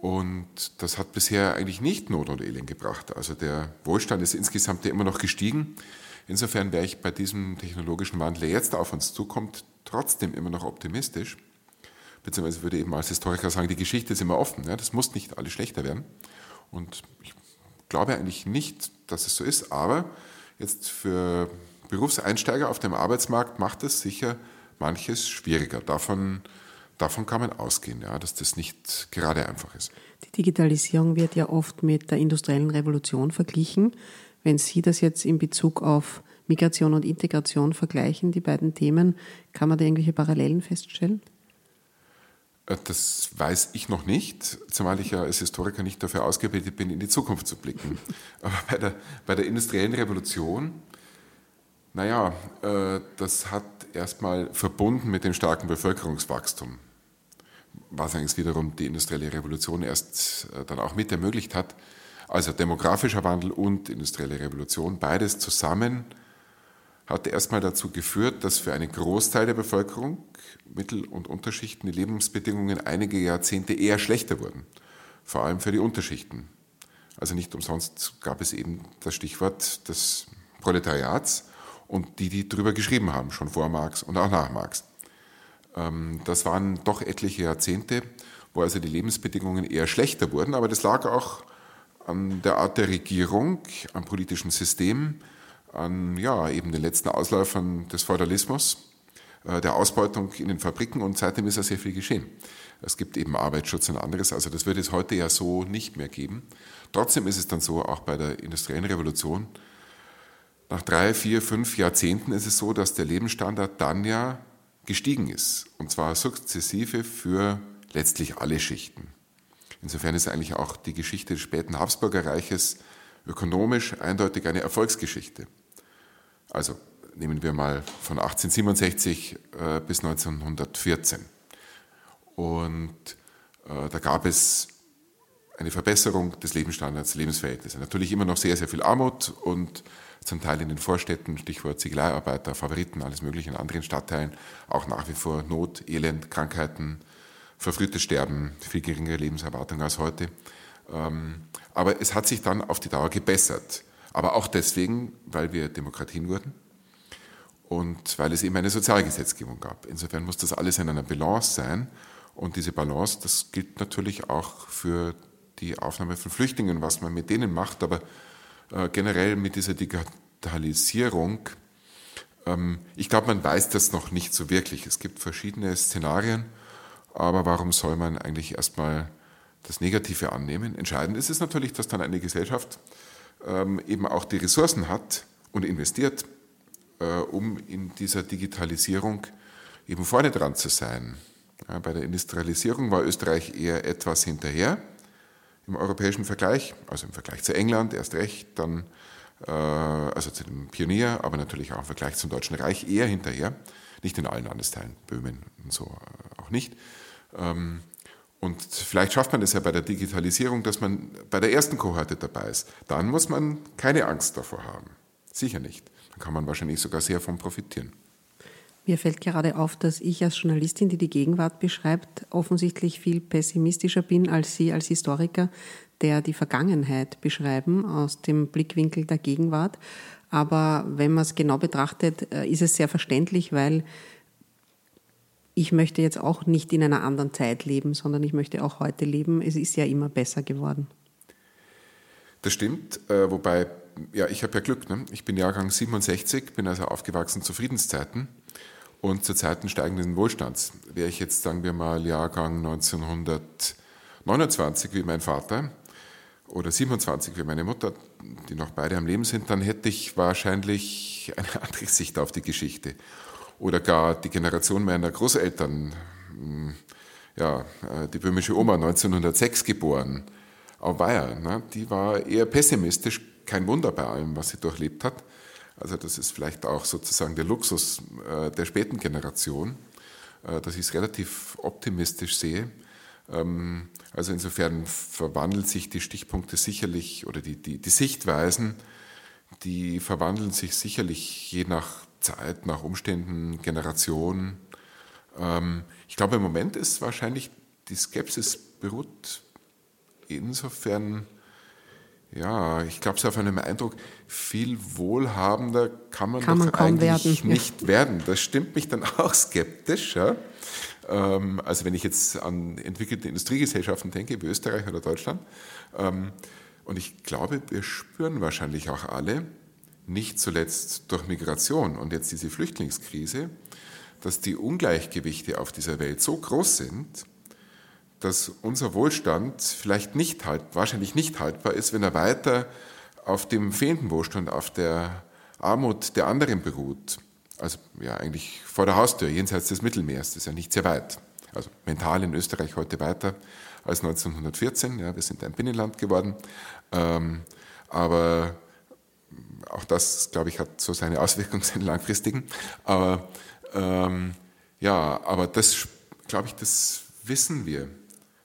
Und das hat bisher eigentlich nicht Not und Elend gebracht. Also der Wohlstand ist insgesamt ja immer noch gestiegen. Insofern wäre ich bei diesem technologischen Wandel, der jetzt auf uns zukommt, trotzdem immer noch optimistisch. Beziehungsweise würde eben als Historiker sagen, die Geschichte ist immer offen. Ja? Das muss nicht alles schlechter werden. Und ich glaube eigentlich nicht, dass es so ist. Aber jetzt für Berufseinsteiger auf dem Arbeitsmarkt macht es sicher manches schwieriger. Davon, davon kann man ausgehen, ja, dass das nicht gerade einfach ist. Die Digitalisierung wird ja oft mit der industriellen Revolution verglichen. Wenn Sie das jetzt in Bezug auf Migration und Integration vergleichen, die beiden Themen, kann man da irgendwelche Parallelen feststellen? Äh, das weiß ich noch nicht, zumal ich ja als Historiker nicht dafür ausgebildet bin, in die Zukunft zu blicken. Aber bei der, bei der industriellen Revolution, naja, äh, das hat erstmal verbunden mit dem starken Bevölkerungswachstum, was eigentlich wiederum die industrielle Revolution erst äh, dann auch mit ermöglicht hat. Also demografischer Wandel und industrielle Revolution, beides zusammen hat erstmal dazu geführt, dass für einen Großteil der Bevölkerung, Mittel- und Unterschichten, die Lebensbedingungen einige Jahrzehnte eher schlechter wurden. Vor allem für die Unterschichten. Also nicht umsonst gab es eben das Stichwort des Proletariats und die, die darüber geschrieben haben, schon vor Marx und auch nach Marx. Ähm, das waren doch etliche Jahrzehnte, wo also die Lebensbedingungen eher schlechter wurden, aber das lag auch an der Art der Regierung, am politischen System, an ja, eben den letzten Ausläufern des Feudalismus, äh, der Ausbeutung in den Fabriken und seitdem ist ja sehr viel geschehen. Es gibt eben Arbeitsschutz und anderes, also das wird es heute ja so nicht mehr geben. Trotzdem ist es dann so, auch bei der industriellen Revolution, nach drei, vier, fünf Jahrzehnten ist es so, dass der Lebensstandard dann ja gestiegen ist. Und zwar sukzessive für letztlich alle Schichten. Insofern ist eigentlich auch die Geschichte des späten Habsburger Reiches ökonomisch eindeutig eine Erfolgsgeschichte. Also nehmen wir mal von 1867 äh, bis 1914. Und äh, da gab es eine Verbesserung des Lebensstandards, Lebensverhältnisse. Natürlich immer noch sehr, sehr viel Armut und zum Teil in den Vorstädten, Stichwort Ziegeleiarbeiter, Favoriten, alles Mögliche in anderen Stadtteilen, auch nach wie vor Not, Elend, Krankheiten, verfrühtes Sterben, viel geringere Lebenserwartung als heute. Ähm, aber es hat sich dann auf die Dauer gebessert. Aber auch deswegen, weil wir Demokratien wurden und weil es eben eine Sozialgesetzgebung gab. Insofern muss das alles in einer Balance sein. Und diese Balance, das gilt natürlich auch für die Aufnahme von Flüchtlingen, was man mit denen macht. Aber äh, generell mit dieser Digitalisierung, ähm, ich glaube, man weiß das noch nicht so wirklich. Es gibt verschiedene Szenarien, aber warum soll man eigentlich erstmal das Negative annehmen? Entscheidend ist es natürlich, dass dann eine Gesellschaft ähm, eben auch die Ressourcen hat und investiert, äh, um in dieser Digitalisierung eben vorne dran zu sein. Bei der Industrialisierung war Österreich eher etwas hinterher im europäischen Vergleich, also im Vergleich zu England erst recht, dann äh, also zu dem Pionier, aber natürlich auch im Vergleich zum Deutschen Reich eher hinterher, nicht in allen Landesteilen, Böhmen und so äh, auch nicht. Ähm, und vielleicht schafft man es ja bei der Digitalisierung, dass man bei der ersten Kohorte dabei ist. Dann muss man keine Angst davor haben. Sicher nicht. Dann kann man wahrscheinlich sogar sehr davon profitieren. Mir fällt gerade auf, dass ich als Journalistin, die die Gegenwart beschreibt, offensichtlich viel pessimistischer bin als Sie als Historiker, der die Vergangenheit beschreiben aus dem Blickwinkel der Gegenwart. Aber wenn man es genau betrachtet, äh, ist es sehr verständlich, weil ich möchte jetzt auch nicht in einer anderen Zeit leben, sondern ich möchte auch heute leben. Es ist ja immer besser geworden. Das stimmt, äh, wobei, ja, ich habe ja Glück. Ne? Ich bin Jahrgang 67, bin also aufgewachsen zu Friedenszeiten und zu Zeiten steigenden Wohlstands. Wäre ich jetzt, sagen wir mal, Jahrgang 1929 wie mein Vater oder 27 wie meine Mutter, die noch beide am Leben sind, dann hätte ich wahrscheinlich eine andere Sicht auf die Geschichte oder gar die Generation meiner Großeltern, hm, ja, äh, die böhmische Oma 1906 geboren, Auweia, ne, die war eher pessimistisch, kein Wunder bei allem, was sie durchlebt hat. Also das ist vielleicht auch sozusagen der Luxus äh, der späten Generation, äh, dass ich es relativ optimistisch sehe. Ähm, also insofern verwandeln sich die Stichpunkte sicherlich oder die, die, die Sichtweisen die verwandeln sich sicherlich je nach Zeit, nach Umständen, Generation. Ähm, ich glaube, im Moment ist wahrscheinlich die Skepsis beruht insofern, ja, ich glaube, es auf einem Eindruck, viel wohlhabender kann man kann doch man kaum eigentlich werden. nicht werden. Das stimmt mich dann auch skeptisch. Ja? Ähm, also wenn ich jetzt an entwickelte Industriegesellschaften denke, wie Österreich oder Deutschland. Ähm, und ich glaube, wir spüren wahrscheinlich auch alle, nicht zuletzt durch Migration und jetzt diese Flüchtlingskrise, dass die Ungleichgewichte auf dieser Welt so groß sind, dass unser Wohlstand vielleicht nicht halt, wahrscheinlich nicht haltbar ist, wenn er weiter auf dem fehlenden Wohlstand, auf der Armut der anderen beruht. Also ja, eigentlich vor der Haustür, jenseits des Mittelmeers, das ist ja nicht sehr weit. Also mental in Österreich heute weiter als 1914. Ja, wir sind ein Binnenland geworden. Ähm, aber auch das, glaube ich, hat so seine Auswirkungen, seine langfristigen. Aber ähm, ja, aber das, glaube ich, das wissen wir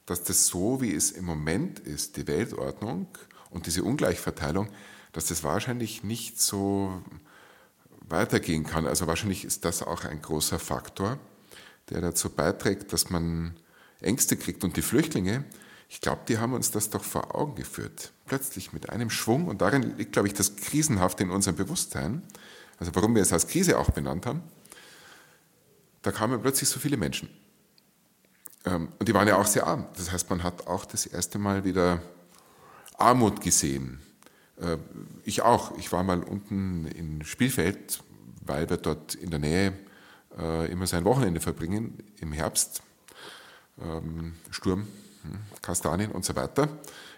dass das so, wie es im Moment ist, die Weltordnung und diese Ungleichverteilung, dass das wahrscheinlich nicht so weitergehen kann. Also wahrscheinlich ist das auch ein großer Faktor, der dazu beiträgt, dass man Ängste kriegt. Und die Flüchtlinge, ich glaube, die haben uns das doch vor Augen geführt. Plötzlich mit einem Schwung. Und darin liegt, glaube ich, das Krisenhafte in unserem Bewusstsein. Also warum wir es als Krise auch benannt haben. Da kamen plötzlich so viele Menschen. Ähm, und die waren ja auch sehr arm. Das heißt, man hat auch das erste Mal wieder Armut gesehen. Äh, ich auch. Ich war mal unten in Spielfeld, weil wir dort in der Nähe äh, immer sein Wochenende verbringen, im Herbst. Ähm, Sturm, hm, Kastanien und so weiter.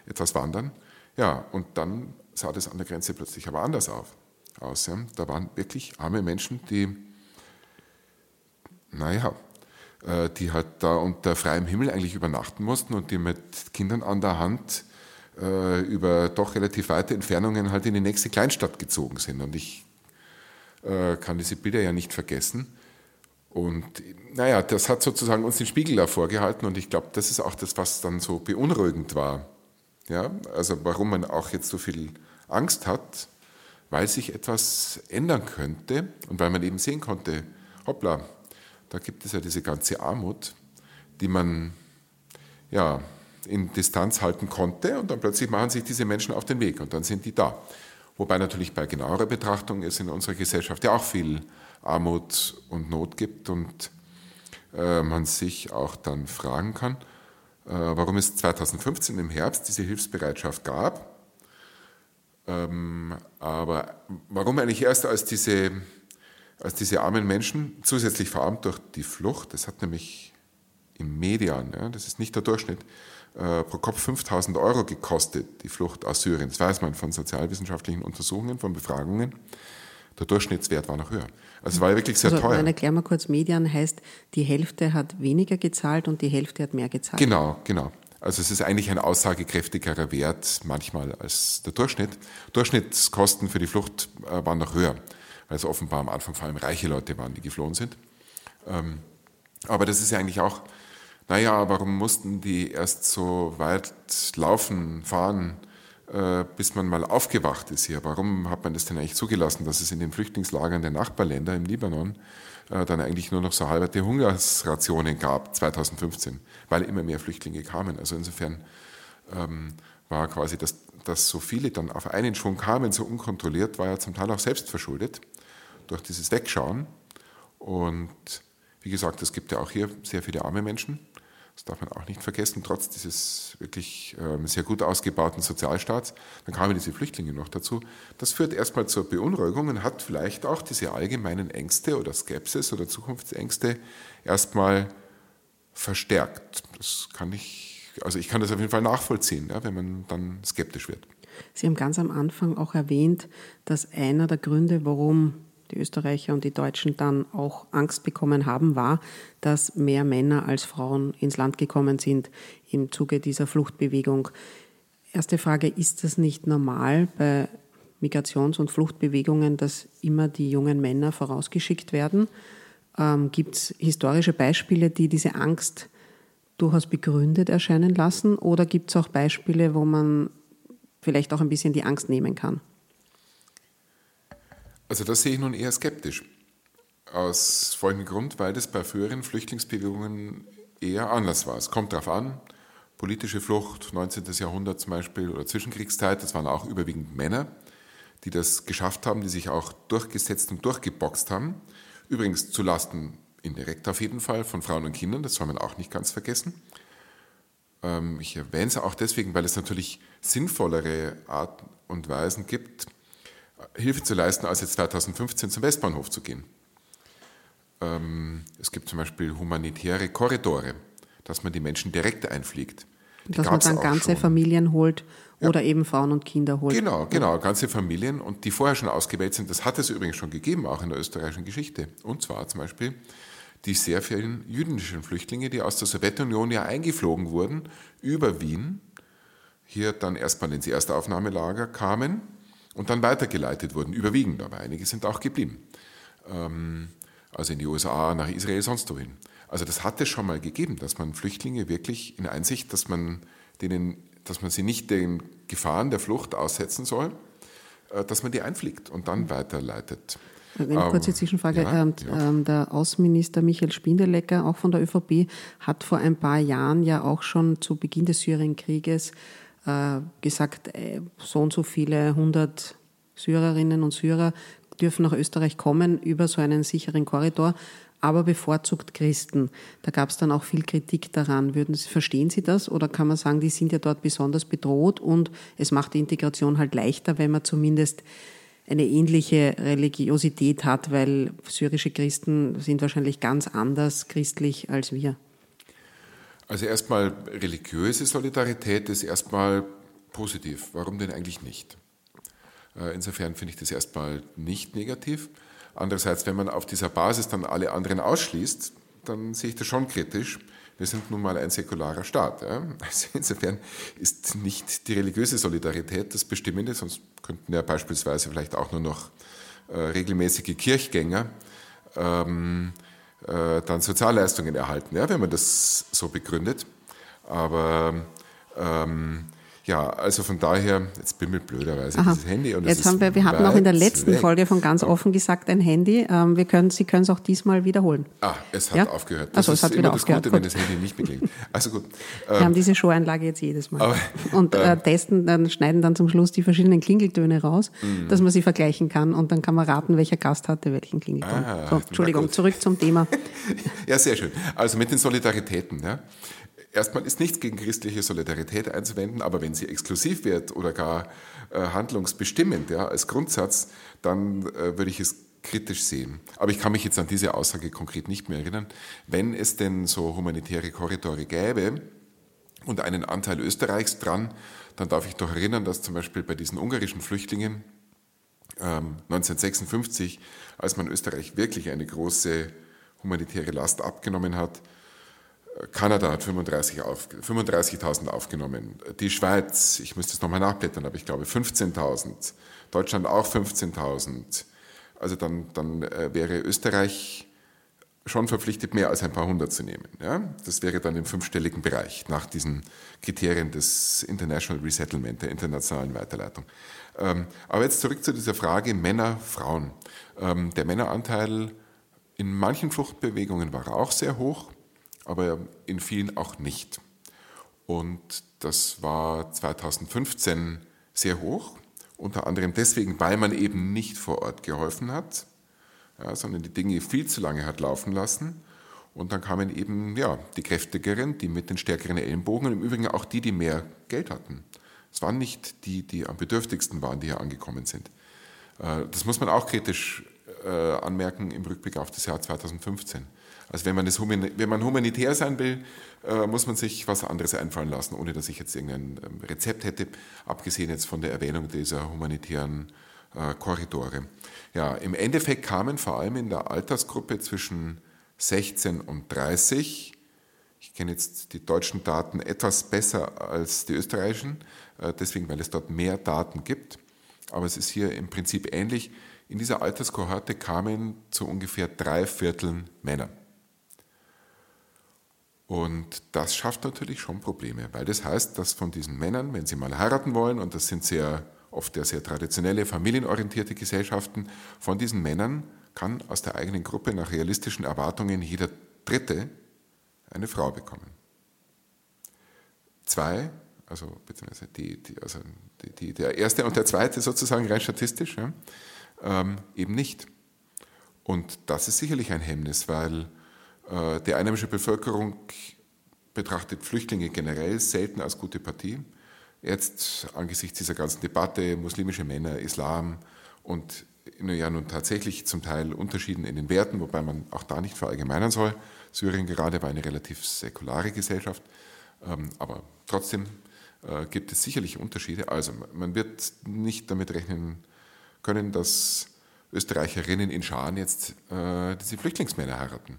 Etwas wandern. Ja, und dann sah das an der Grenze plötzlich aber anders aus. Da waren wirklich arme Menschen, die, naja, die halt da unter freiem Himmel eigentlich übernachten mussten und die mit Kindern an der Hand äh, über doch relativ weite Entfernungen halt in die nächste Kleinstadt gezogen sind. Und ich äh, kann diese Bilder ja nicht vergessen. Und naja, das hat sozusagen uns den Spiegel davor gehalten und ich glaube, das ist auch das, was dann so beunruhigend war. Ja, also warum man auch jetzt so viel Angst hat, weil sich etwas ändern könnte und weil man eben sehen konnte, hoppla, da gibt es ja diese ganze Armut, die man ja, in Distanz halten konnte und dann plötzlich machen sich diese Menschen auf den Weg und dann sind die da. Wobei natürlich bei genauerer Betrachtung es in unserer Gesellschaft ja auch viel Armut und Not gibt und äh, man sich auch dann fragen kann, äh, warum es 2015 im Herbst diese Hilfsbereitschaft gab, ähm, aber warum eigentlich erst als diese als diese armen Menschen, zusätzlich verarmt durch die Flucht, das hat nämlich im Median, ja, das ist nicht der Durchschnitt, äh, pro Kopf 5000 Euro gekostet, die Flucht aus Syrien. Das weiß man von sozialwissenschaftlichen Untersuchungen, von Befragungen. Der Durchschnittswert war noch höher. Also es war wirklich sehr also, teuer. Erklär mal kurz, Median heißt, die Hälfte hat weniger gezahlt und die Hälfte hat mehr gezahlt. Genau, genau. Also es ist eigentlich ein aussagekräftigerer Wert manchmal als der Durchschnitt. Durchschnittskosten für die Flucht äh, waren noch höher weil es offenbar am Anfang vor allem reiche Leute waren, die geflohen sind. Ähm, aber das ist ja eigentlich auch, naja, warum mussten die erst so weit laufen, fahren, äh, bis man mal aufgewacht ist hier? Warum hat man das denn eigentlich zugelassen, dass es in den Flüchtlingslagern der Nachbarländer im Libanon äh, dann eigentlich nur noch so halberte Hungersrationen gab 2015, weil immer mehr Flüchtlinge kamen. Also insofern ähm, war quasi das, dass so viele dann auf einen Schwung kamen, so unkontrolliert, war ja zum Teil auch selbst verschuldet durch dieses Wegschauen. Und wie gesagt, es gibt ja auch hier sehr viele arme Menschen. Das darf man auch nicht vergessen, trotz dieses wirklich äh, sehr gut ausgebauten Sozialstaats. Dann kamen diese Flüchtlinge noch dazu. Das führt erstmal zur Beunruhigung und hat vielleicht auch diese allgemeinen Ängste oder Skepsis oder Zukunftsängste erstmal verstärkt. Das kann ich, also ich kann das auf jeden Fall nachvollziehen, ja, wenn man dann skeptisch wird. Sie haben ganz am Anfang auch erwähnt, dass einer der Gründe, warum die Österreicher und die Deutschen dann auch Angst bekommen haben, war, dass mehr Männer als Frauen ins Land gekommen sind im Zuge dieser Fluchtbewegung. Erste Frage, ist das nicht normal bei Migrations- und Fluchtbewegungen, dass immer die jungen Männer vorausgeschickt werden? Ähm, Gibt es historische Beispiele, die diese Angst durchaus begründet erscheinen lassen? Oder gibt es auch Beispiele, wo man vielleicht auch ein bisschen die Angst nehmen kann? Also das sehe ich nun eher skeptisch. Aus folgendem Grund, weil das bei früheren Flüchtlingsbewegungen eher anders war. Es kommt darauf an, politische Flucht, 19. Jahrhundert zum Beispiel oder Zwischenkriegszeit, das waren auch überwiegend Männer, die das geschafft haben, die sich auch durchgesetzt und durchgeboxt haben. Übrigens zu Lasten indirekt auf jeden Fall von Frauen und Kindern, das soll man auch nicht ganz vergessen. Ähm, ich erwähne es auch deswegen, weil es natürlich sinnvollere Arten und Weisen gibt, Hilfe zu leisten, als jetzt 2015 zum Westbahnhof zu gehen. Ähm, es gibt zum Beispiel humanitäre Korridore, dass man die Menschen direkt einfliegt. Die dass man dann ganze schon. Familien holt oder ja. eben Frauen und Kinder holt. Genau, genau, ganze Familien und die vorher schon ausgewählt sind. Das hat es übrigens schon gegeben, auch in der österreichischen Geschichte. Und zwar zum Beispiel die sehr vielen jüdischen Flüchtlinge, die aus der Sowjetunion ja eingeflogen wurden über Wien, hier dann erstmal ins erste Aufnahmelager kamen und dann weitergeleitet wurden, überwiegend, aber einige sind auch geblieben. Ähm, also in die USA, nach Israel, sonst wohin. Also das hat es schon mal gegeben, dass man Flüchtlinge wirklich in Einsicht, dass man, denen, dass man sie nicht den Gefahren der Flucht aussetzen soll, äh, dass man die einfliegt und dann weiterleitet. Eine kurze Zwischenfrage. Ja, ähm, ja. Ähm, der Außenminister Michael Spindelecker, auch von der ÖVP, hat vor ein paar Jahren ja auch schon zu Beginn des Syrienkrieges gesagt, äh, so und so viele hundert Syrerinnen und Syrer dürfen nach Österreich kommen über so einen sicheren Korridor, aber bevorzugt Christen. Da gab es dann auch viel Kritik daran. Würden Sie, verstehen Sie das oder kann man sagen, die sind ja dort besonders bedroht und es macht die Integration halt leichter, wenn man zumindest eine ähnliche Religiosität hat, weil syrische Christen sind wahrscheinlich ganz anders christlich als wir. Also erstmal religiöse Solidarität ist erstmal positiv. Warum denn eigentlich nicht? Äh, insofern finde ich das erstmal nicht negativ. Andererseits, wenn man auf dieser Basis dann alle anderen ausschließt, dann sehe ich das schon kritisch. Wir sind nun mal ein säkularer Staat. Ja? Also insofern ist nicht die religiöse Solidarität das Bestimmende, sonst könnten ja beispielsweise vielleicht auch nur noch äh, regelmäßige Kirchgänger ähm, äh, dann Sozialleistungen erhalten, ja, wenn man das so begründet. Aber ähm, ja, also von daher, jetzt bimmelt blöderweise Aha. dieses Handy. Und jetzt haben wir, wir hatten auch in der letzten weg. Folge von ganz offen gesagt ein Handy. Ähm, wir können, Sie können es auch diesmal wiederholen. Ah, es hat ja? aufgehört. Das also, es hat wieder aufgehört. Gute, wenn das Handy nicht beklingt. Also gut. wir haben diese Show-Einlage jetzt jedes Mal. Aber, und äh, ähm, testen, dann schneiden dann zum Schluss die verschiedenen Klingeltöne raus, mhm. dass man sie vergleichen kann und dann kann man raten, welcher Gast hatte welchen Klingelton. Ah, so, Entschuldigung, zurück zum Thema. ja, sehr schön. Also mit den Solidaritäten. Ja. Erstmal ist nichts gegen christliche Solidarität einzuwenden, aber wenn sie exklusiv wird oder gar äh, handlungsbestimmend ja, als Grundsatz, dann äh, würde ich es kritisch sehen. Aber ich kann mich jetzt an diese Aussage konkret nicht mehr erinnern. Wenn es denn so humanitäre Korridore gäbe und einen Anteil Österreichs dran, dann darf ich doch erinnern, dass zum Beispiel bei diesen ungarischen Flüchtlingen ähm, 1956, als man Österreich wirklich eine große humanitäre Last abgenommen hat, Kanada hat 35.000 auf, 35 aufgenommen. Die Schweiz, ich müsste es nochmal nachblättern, aber ich glaube 15.000. Deutschland auch 15.000. Also dann, dann äh, wäre Österreich schon verpflichtet, mehr als ein paar hundert zu nehmen. Ja? Das wäre dann im fünfstelligen Bereich nach diesen Kriterien des International Resettlement, der internationalen Weiterleitung. Ähm, aber jetzt zurück zu dieser Frage Männer, Frauen. Ähm, der Männeranteil in manchen Fluchtbewegungen war auch sehr hoch aber in vielen auch nicht. Und das war 2015 sehr hoch, unter anderem deswegen, weil man eben nicht vor Ort geholfen hat, ja, sondern die Dinge viel zu lange hat laufen lassen. Und dann kamen eben ja, die kräftigeren, die mit den stärkeren Ellenbogen und im Übrigen auch die, die mehr Geld hatten. Es waren nicht die, die am bedürftigsten waren, die hier angekommen sind. Äh, das muss man auch kritisch äh, anmerken im Rückblick auf das Jahr 2015. Also wenn man, das, wenn man humanitär sein will, äh, muss man sich was anderes einfallen lassen, ohne dass ich jetzt irgendein ähm, Rezept hätte, abgesehen jetzt von der Erwähnung dieser humanitären äh, Korridore. Ja, im Endeffekt kamen vor allem in der Altersgruppe zwischen 16 und 30, ich kenne jetzt die deutschen Daten etwas besser als die österreichischen, äh, deswegen weil es dort mehr Daten gibt, aber es ist hier im Prinzip ähnlich. In dieser Alterskohorte kamen zu ungefähr drei Vierteln Männer. Und das schafft natürlich schon Probleme, weil das heißt, dass von diesen Männern, wenn sie mal heiraten wollen, und das sind sehr oft ja sehr traditionelle, familienorientierte Gesellschaften. Von diesen Männern kann aus der eigenen Gruppe nach realistischen Erwartungen jeder Dritte eine Frau bekommen. Zwei, also beziehungsweise die, die, also die, die, der erste und der zweite sozusagen rein statistisch, ja, ähm, eben nicht. Und das ist sicherlich ein Hemmnis, weil äh, die einheimische Bevölkerung betrachtet Flüchtlinge generell selten als gute Partie. Jetzt angesichts dieser ganzen Debatte, muslimische Männer, Islam und ja nun tatsächlich zum Teil Unterschieden in den Werten, wobei man auch da nicht verallgemeinern soll. Syrien gerade war eine relativ säkulare Gesellschaft, ähm, aber trotzdem äh, gibt es sicherlich Unterschiede. Also man wird nicht damit rechnen können, dass Österreicherinnen in Scharen jetzt äh, diese Flüchtlingsmänner heiraten.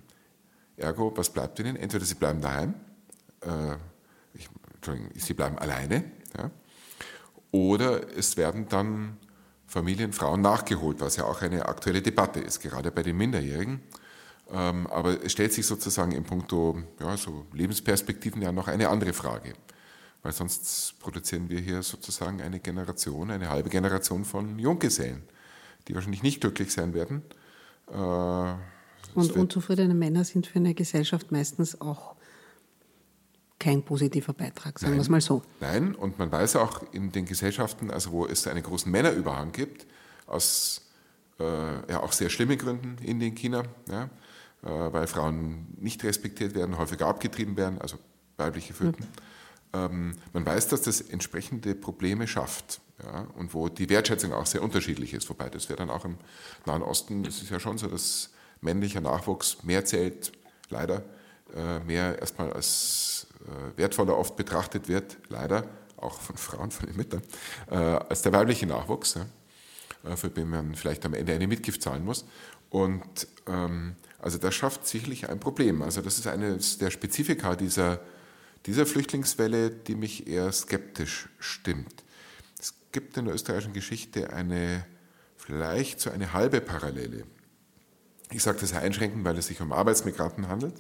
Ergo, was bleibt ihnen? Entweder sie bleiben daheim, äh, ich, sie bleiben alleine, ja, oder es werden dann Familien, Frauen nachgeholt, was ja auch eine aktuelle Debatte ist, gerade bei den Minderjährigen. Ähm, aber es stellt sich sozusagen in puncto ja, so Lebensperspektiven ja noch eine andere Frage. Weil sonst produzieren wir hier sozusagen eine Generation, eine halbe Generation von Junggesellen, die wahrscheinlich nicht glücklich sein werden. Äh, und unzufriedene Männer sind für eine Gesellschaft meistens auch kein positiver Beitrag, sagen wir es mal so. Nein, und man weiß auch in den Gesellschaften, also wo es einen großen Männerüberhang gibt, aus äh, ja, auch sehr schlimmen Gründen in den China, ja, äh, weil Frauen nicht respektiert werden, häufiger abgetrieben werden, also weibliche Föten. Mhm. Ähm, man weiß, dass das entsprechende Probleme schafft ja, und wo die Wertschätzung auch sehr unterschiedlich ist, wobei das wäre dann auch im Nahen Osten, es ist ja schon so, dass männlicher Nachwuchs mehr zählt, leider, äh, mehr erstmal als äh, wertvoller oft betrachtet wird, leider, auch von Frauen, von den Müttern, äh, als der weibliche Nachwuchs, für den man vielleicht am Ende eine Mitgift zahlen muss. Und ähm, also das schafft sicherlich ein Problem. Also das ist eines der Spezifika dieser, dieser Flüchtlingswelle, die mich eher skeptisch stimmt. Es gibt in der österreichischen Geschichte eine vielleicht so eine halbe Parallele. Ich sage das einschränkend, weil es sich um Arbeitsmigranten handelt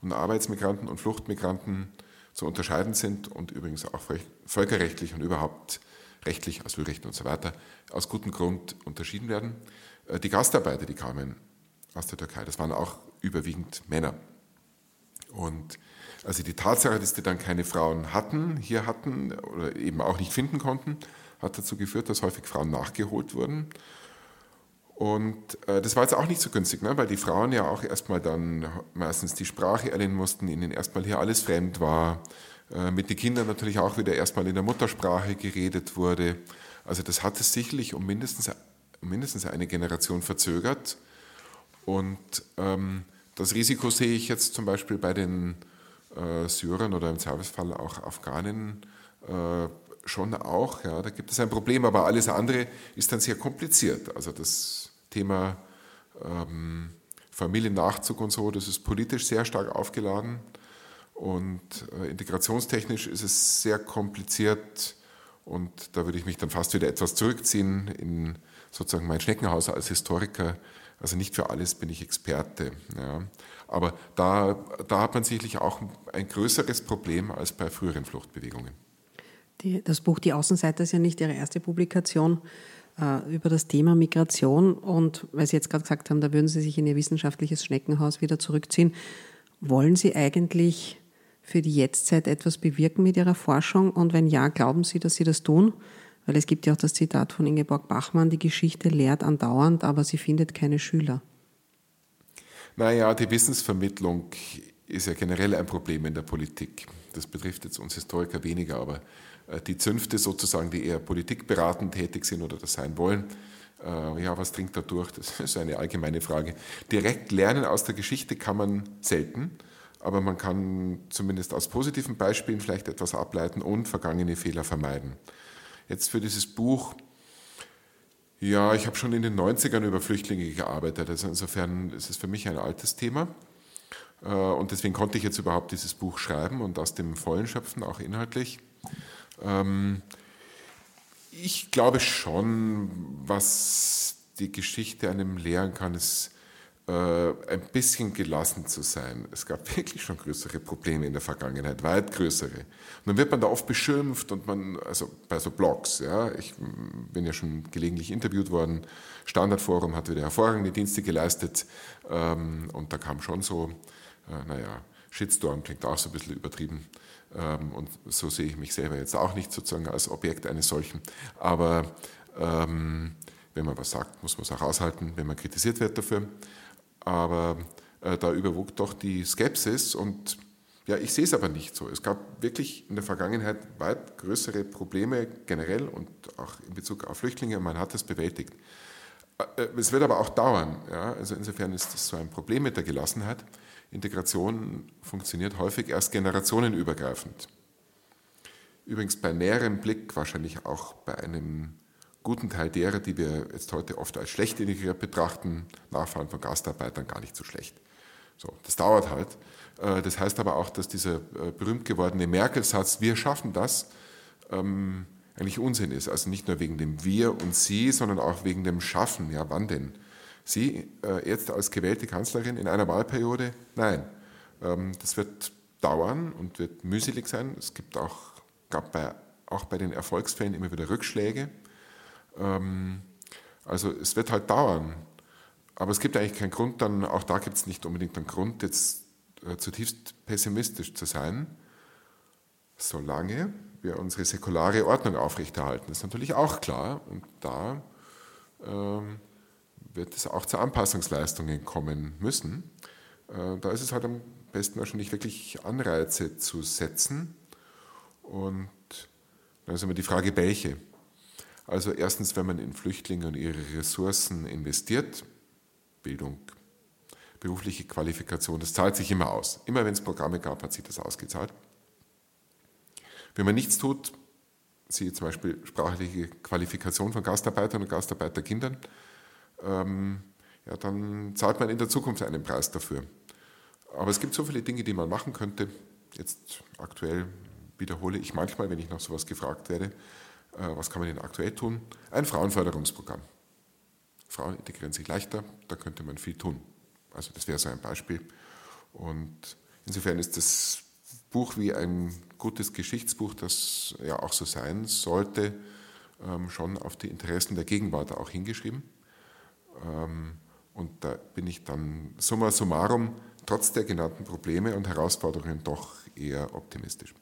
und Arbeitsmigranten und Fluchtmigranten zu unterscheiden sind und übrigens auch völkerrechtlich und überhaupt rechtlich, Asylrecht und so weiter, aus gutem Grund unterschieden werden. Äh, die Gastarbeiter, die kamen aus der Türkei, das waren auch überwiegend Männer. Und also die Tatsache, dass die dann keine Frauen hatten, hier hatten oder eben auch nicht finden konnten, hat dazu geführt, dass häufig Frauen nachgeholt wurden und äh, das war jetzt auch nicht so günstig, ne? weil die Frauen ja auch erstmal dann meistens die Sprache erlernen mussten, ihnen erstmal hier alles fremd war, äh, mit den Kindern natürlich auch wieder erstmal in der Muttersprache geredet wurde. Also das hat es sicherlich um mindestens, um mindestens eine Generation verzögert. Und ähm, das Risiko sehe ich jetzt zum Beispiel bei den äh, Syrern oder im Zweifelsfall auch Afghanen äh, schon auch. Ja, da gibt es ein Problem, aber alles andere ist dann sehr kompliziert. Also das Thema ähm, Familiennachzug und so, das ist politisch sehr stark aufgeladen und äh, integrationstechnisch ist es sehr kompliziert und da würde ich mich dann fast wieder etwas zurückziehen in sozusagen mein Schneckenhaus als Historiker. Also nicht für alles bin ich Experte. Ja. Aber da, da hat man sicherlich auch ein größeres Problem als bei früheren Fluchtbewegungen. Die, das Buch Die Außenseiter ist ja nicht Ihre erste Publikation äh, über das Thema Migration. Und weil Sie jetzt gerade gesagt haben, da würden Sie sich in Ihr wissenschaftliches Schneckenhaus wieder zurückziehen. Wollen Sie eigentlich für die Jetztzeit etwas bewirken mit Ihrer Forschung? Und wenn ja, glauben Sie, dass Sie das tun? Weil es gibt ja auch das Zitat von Ingeborg Bachmann, die Geschichte lehrt andauernd, aber sie findet keine Schüler. Naja, die Wissensvermittlung ist ja generell ein Problem in der Politik. Das betrifft jetzt uns Historiker weniger, aber äh, die Zünfte sozusagen, die eher politikberatend tätig sind oder das sein wollen. Äh, ja, was dringt da durch? Das ist eine allgemeine Frage. Direkt lernen aus der Geschichte kann man selten, aber man kann zumindest aus positiven Beispielen vielleicht etwas ableiten und vergangene Fehler vermeiden. Jetzt für dieses Buch, ja, ich habe schon in den 90ern über Flüchtlinge gearbeitet, also insofern ist es für mich ein altes Thema. Äh, und deswegen konnte ich jetzt überhaupt dieses Buch schreiben und aus dem Vollen schöpfen, auch inhaltlich. Ähm, ich glaube schon, was die Geschichte einem lehren kann, ist ein bisschen gelassen zu sein. Es gab wirklich schon größere Probleme in der Vergangenheit, weit größere. Und dann wird man da oft beschimpft und man, also bei so Blogs, ja, ich bin ja schon gelegentlich interviewt worden, Standardforum hat wieder hervorragende Dienste geleistet. Ähm, und da kam schon so, äh, naja, Shitstorm klingt auch so ein bisschen übertrieben. Ähm, und so sehe ich mich selber jetzt auch nicht sozusagen als Objekt eines solchen, aber ähm, wenn man was sagt, muss man es auch aushalten, wenn man kritisiert wird dafür aber äh, da überwog doch die Skepsis und ja, ich sehe es aber nicht so. Es gab wirklich in der Vergangenheit weit größere Probleme generell und auch in Bezug auf Flüchtlinge. Man hat es bewältigt. Äh, äh, es wird aber auch dauern. Ja? Also insofern ist das so ein Problem mit der Gelassenheit. Integration funktioniert häufig erst generationenübergreifend. Übrigens bei näherem Blick wahrscheinlich auch bei einem guten Teil derer, die wir jetzt heute oft als schlecht integriert betrachten, Nachfahren von Gastarbeitern gar nicht so schlecht. So, das dauert halt. Äh, das heißt aber auch, dass dieser äh, berühmt gewordene Merkel-Satz, wir schaffen das, ähm, eigentlich Unsinn ist. Also nicht nur wegen dem Wir und Sie, sondern auch wegen dem Schaffen. Ja, wann denn? Sie äh, jetzt als gewählte Kanzlerin in einer Wahlperiode? Nein. Ähm, das wird dauern und wird mühselig sein. Es gibt auch, gab bei, auch bei den Erfolgsfällen immer wieder Rückschläge. Ähm, also es wird halt dauern. Aber es gibt eigentlich keinen Grund, dann, auch da gibt es nicht unbedingt einen Grund, jetzt äh, zutiefst pessimistisch zu sein, solange wir unsere säkulare Ordnung aufrechterhalten. Das ist natürlich auch klar. Und da ähm, wird es auch zu Anpassungsleistungen kommen müssen. Äh, da ist es halt am besten wahrscheinlich wirklich Anreize zu setzen. Und dann ist immer die Frage, welche. Also erstens, wenn man in Flüchtlinge und ihre Ressourcen investiert, Bildung, berufliche Qualifikation, das zahlt sich immer aus. Immer wenn es Programme gab, hat sich das ausgezahlt. Wenn man nichts tut, siehe zum Beispiel sprachliche Qualifikation von Gastarbeitern und Gastarbeiterkindern, ähm, ja, dann zahlt man in der Zukunft einen Preis dafür. Aber es gibt so viele Dinge, die man machen könnte. Jetzt aktuell wiederhole ich manchmal, wenn ich nach sowas gefragt werde, was kann man denn aktuell tun? Ein Frauenförderungsprogramm. Frauen integrieren sich leichter, da könnte man viel tun. Also das wäre so ein Beispiel. Und insofern ist das Buch wie ein gutes Geschichtsbuch, das ja auch so sein sollte, ähm, schon auf die Interessen der Gegenwart auch hingeschrieben. Ähm, und da bin ich dann summa summarum trotz der genannten Probleme und Herausforderungen doch eher optimistisch.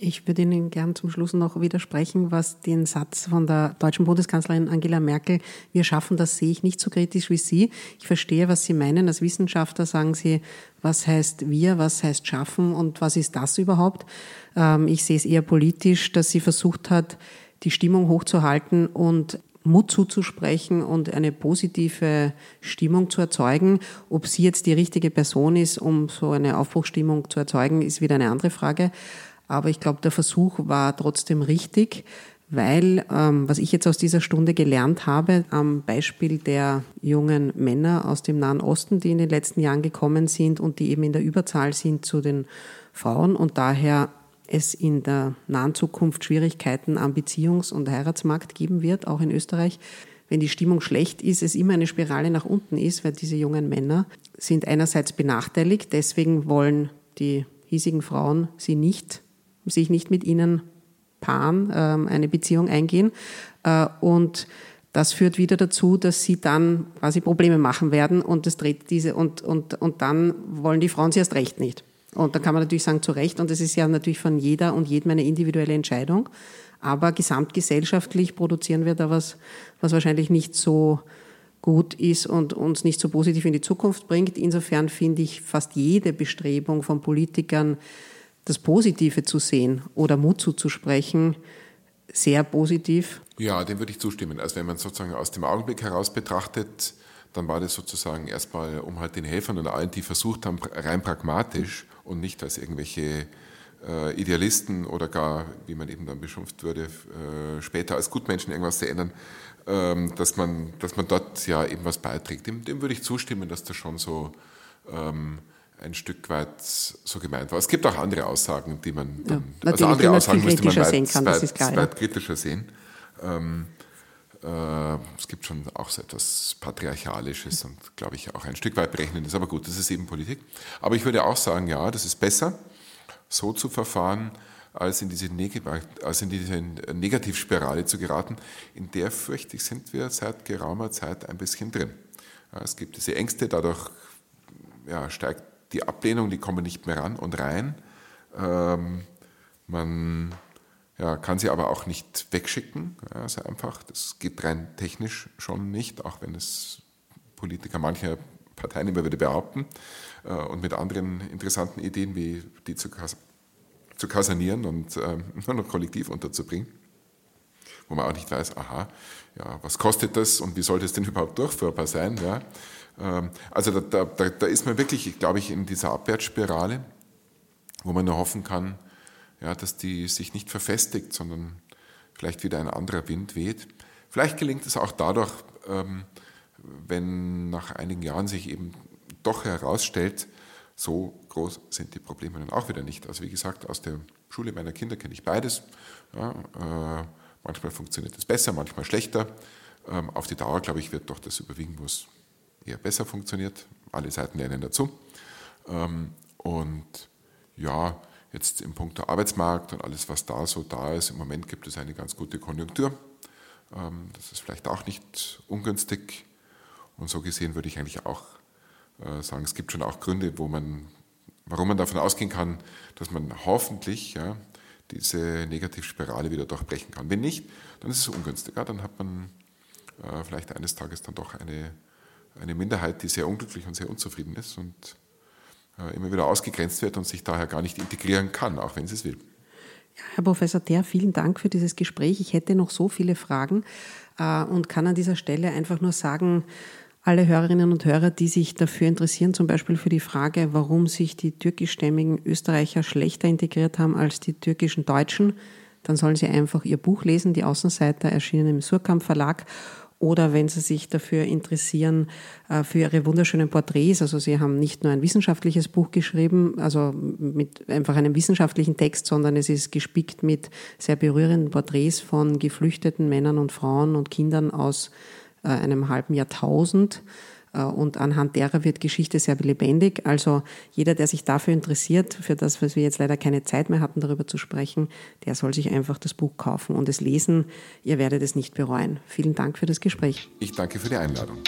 Ich würde Ihnen gern zum Schluss noch widersprechen, was den Satz von der deutschen Bundeskanzlerin Angela Merkel, wir schaffen das, sehe ich nicht so kritisch wie Sie. Ich verstehe, was Sie meinen. Als Wissenschaftler sagen Sie, was heißt wir, was heißt schaffen und was ist das überhaupt? Ähm, ich sehe es eher politisch, dass sie versucht hat, die Stimmung hochzuhalten und Mut zuzusprechen und eine positive Stimmung zu erzeugen. Ob sie jetzt die richtige Person ist, um so eine Aufbruchstimmung zu erzeugen, ist wieder eine andere Frage. Aber ich glaube, der Versuch war trotzdem richtig, weil ähm, was ich jetzt aus dieser Stunde gelernt habe, am Beispiel der jungen Männer aus dem Nahen Osten, die in den letzten Jahren gekommen sind und die eben in der Überzahl sind zu den Frauen und daher es in der nahen Zukunft Schwierigkeiten am Beziehungs- und Heiratsmarkt geben wird, auch in Österreich. Wenn die Stimmung schlecht ist, es immer eine Spirale nach unten ist, weil diese jungen Männer sind einerseits benachteiligt, deswegen wollen die hiesigen Frauen sie nicht sich nicht mit ihnen paaren, ähm, eine Beziehung eingehen. Äh, und das führt wieder dazu, dass sie dann quasi Probleme machen werden und das dreht diese und, und, und dann wollen die Frauen sie erst recht nicht. Und dann kann man natürlich sagen, zu Recht, und das ist ja natürlich von jeder und jedem eine individuelle Entscheidung. Aber gesamtgesellschaftlich produzieren wir da was, was wahrscheinlich nicht so gut ist und uns nicht so positiv in die Zukunft bringt. Insofern finde ich fast jede Bestrebung von Politikern, das Positive zu sehen oder Mut zuzusprechen, sehr positiv. Ja, dem würde ich zustimmen. Also wenn man sozusagen aus dem Augenblick heraus betrachtet, dann war das sozusagen erstmal, um halt den Helfern und allen, die versucht haben, rein pragmatisch und nicht als irgendwelche äh, Idealisten oder gar, wie man eben dann beschimpft würde, äh, später als Gutmenschen irgendwas zu ändern, ähm, dass, man, dass man dort ja eben was beiträgt. Dem, dem würde ich zustimmen, dass das schon so ähm, ein Stück weit so gemeint war. Es gibt auch andere Aussagen, die man, dann, ja, also andere Aussagen müsste man weit, sehen kann, weit, weit kritischer sehen. Ähm, Äh, es gibt schon auch so etwas Patriarchalisches und, glaube ich, auch ein Stück weit Berechnendes. Aber gut, das ist eben Politik. Aber ich würde auch sagen, ja, das ist besser, so zu verfahren, als in diese, Neg als in diese Negativspirale zu geraten. In der, fürchte ich, sind wir seit geraumer Zeit ein bisschen drin. Es gibt diese Ängste, dadurch ja, steigt die Ablehnung, die kommen nicht mehr ran und rein. Ähm, man ja, kann sie aber auch nicht wegschicken, ja, sehr einfach. Das geht rein technisch schon nicht, auch wenn es Politiker mancher Parteien immer wieder behaupten äh, und mit anderen interessanten Ideen wie die zu, kas zu kasanieren und äh, nur noch kollektiv unterzubringen, wo man auch nicht weiß, aha, ja, was kostet das und wie soll das denn überhaupt durchführbar sein? Ja? Ähm, also da, da, da ist man wirklich, glaube ich, in dieser Abwärtsspirale, wo man nur hoffen kann, ja, dass die sich nicht verfestigt, sondern vielleicht wieder ein anderer Wind weht. Vielleicht gelingt es auch dadurch, ähm, wenn nach einigen Jahren sich eben doch herausstellt, so groß sind die Probleme dann auch wieder nicht. Also wie gesagt, aus der Schule meiner Kinder kenne ich beides. Ja, äh, manchmal funktioniert es besser, manchmal schlechter. Ähm, auf die Dauer, glaube ich, wird doch das überwiegen, wo es eher besser funktioniert. Alle Seiten lernen dazu. Ähm, und ja, jetzt im Punkt der Arbeitsmarkt und alles, was da so da ist, im Moment gibt es eine ganz gute Konjunktur. Ähm, das ist vielleicht auch nicht ungünstig. Und so gesehen würde ich eigentlich auch äh, sagen, es gibt schon auch Gründe, wo man, warum man davon ausgehen kann, dass man hoffentlich ja, diese Negativspirale wieder durchbrechen kann. Wenn nicht, dann ist es ungünstiger. Dann hat man äh, vielleicht eines Tages dann doch eine, eine Minderheit, die sehr unglücklich und sehr unzufrieden ist und äh, immer wieder ausgegrenzt wird und sich daher gar nicht integrieren kann, auch wenn sie es will. Ja, Herr Professor Ter, vielen Dank für dieses Gespräch. Ich hätte noch so viele Fragen äh, und kann an dieser Stelle einfach nur sagen, alle Hörerinnen und Hörer, die sich dafür interessieren, zum Beispiel für die Frage, warum sich die türkischstämmigen Österreicher schlechter integriert haben als die türkischen Deutschen, dann sollen sie einfach ihr Buch lesen, die Außenseiter erschienen im Surkamp Verlag oder wenn Sie sich dafür interessieren, äh, für Ihre wunderschönen Porträts. Also Sie haben nicht nur ein wissenschaftliches Buch geschrieben, also mit einfach einem wissenschaftlichen Text, sondern es ist gespickt mit sehr berührenden Porträts von geflüchteten Männern und Frauen und Kindern aus äh, einem halben Jahrtausend. Äh, und anhand derer wird Geschichte sehr lebendig. Also jeder, der sich dafür interessiert, für das, was wir jetzt leider keine Zeit mehr hatten, darüber zu sprechen, der soll sich einfach das Buch kaufen und es lesen. Ihr werdet es nicht bereuen. Vielen Dank für das Gespräch. Ich danke für die Einladung.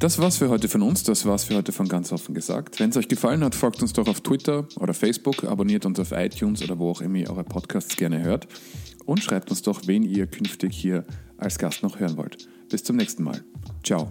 Das war's für heute von uns, das war's für heute von ganz offen gesagt. Wenn es euch gefallen hat, folgt uns doch auf Twitter oder Facebook, abonniert uns auf iTunes oder wo auch immer ihr eure Podcasts gerne hört und schreibt uns doch, wen ihr künftig hier als Gast noch hören wollt. Bis zum nächsten Mal. Ciao.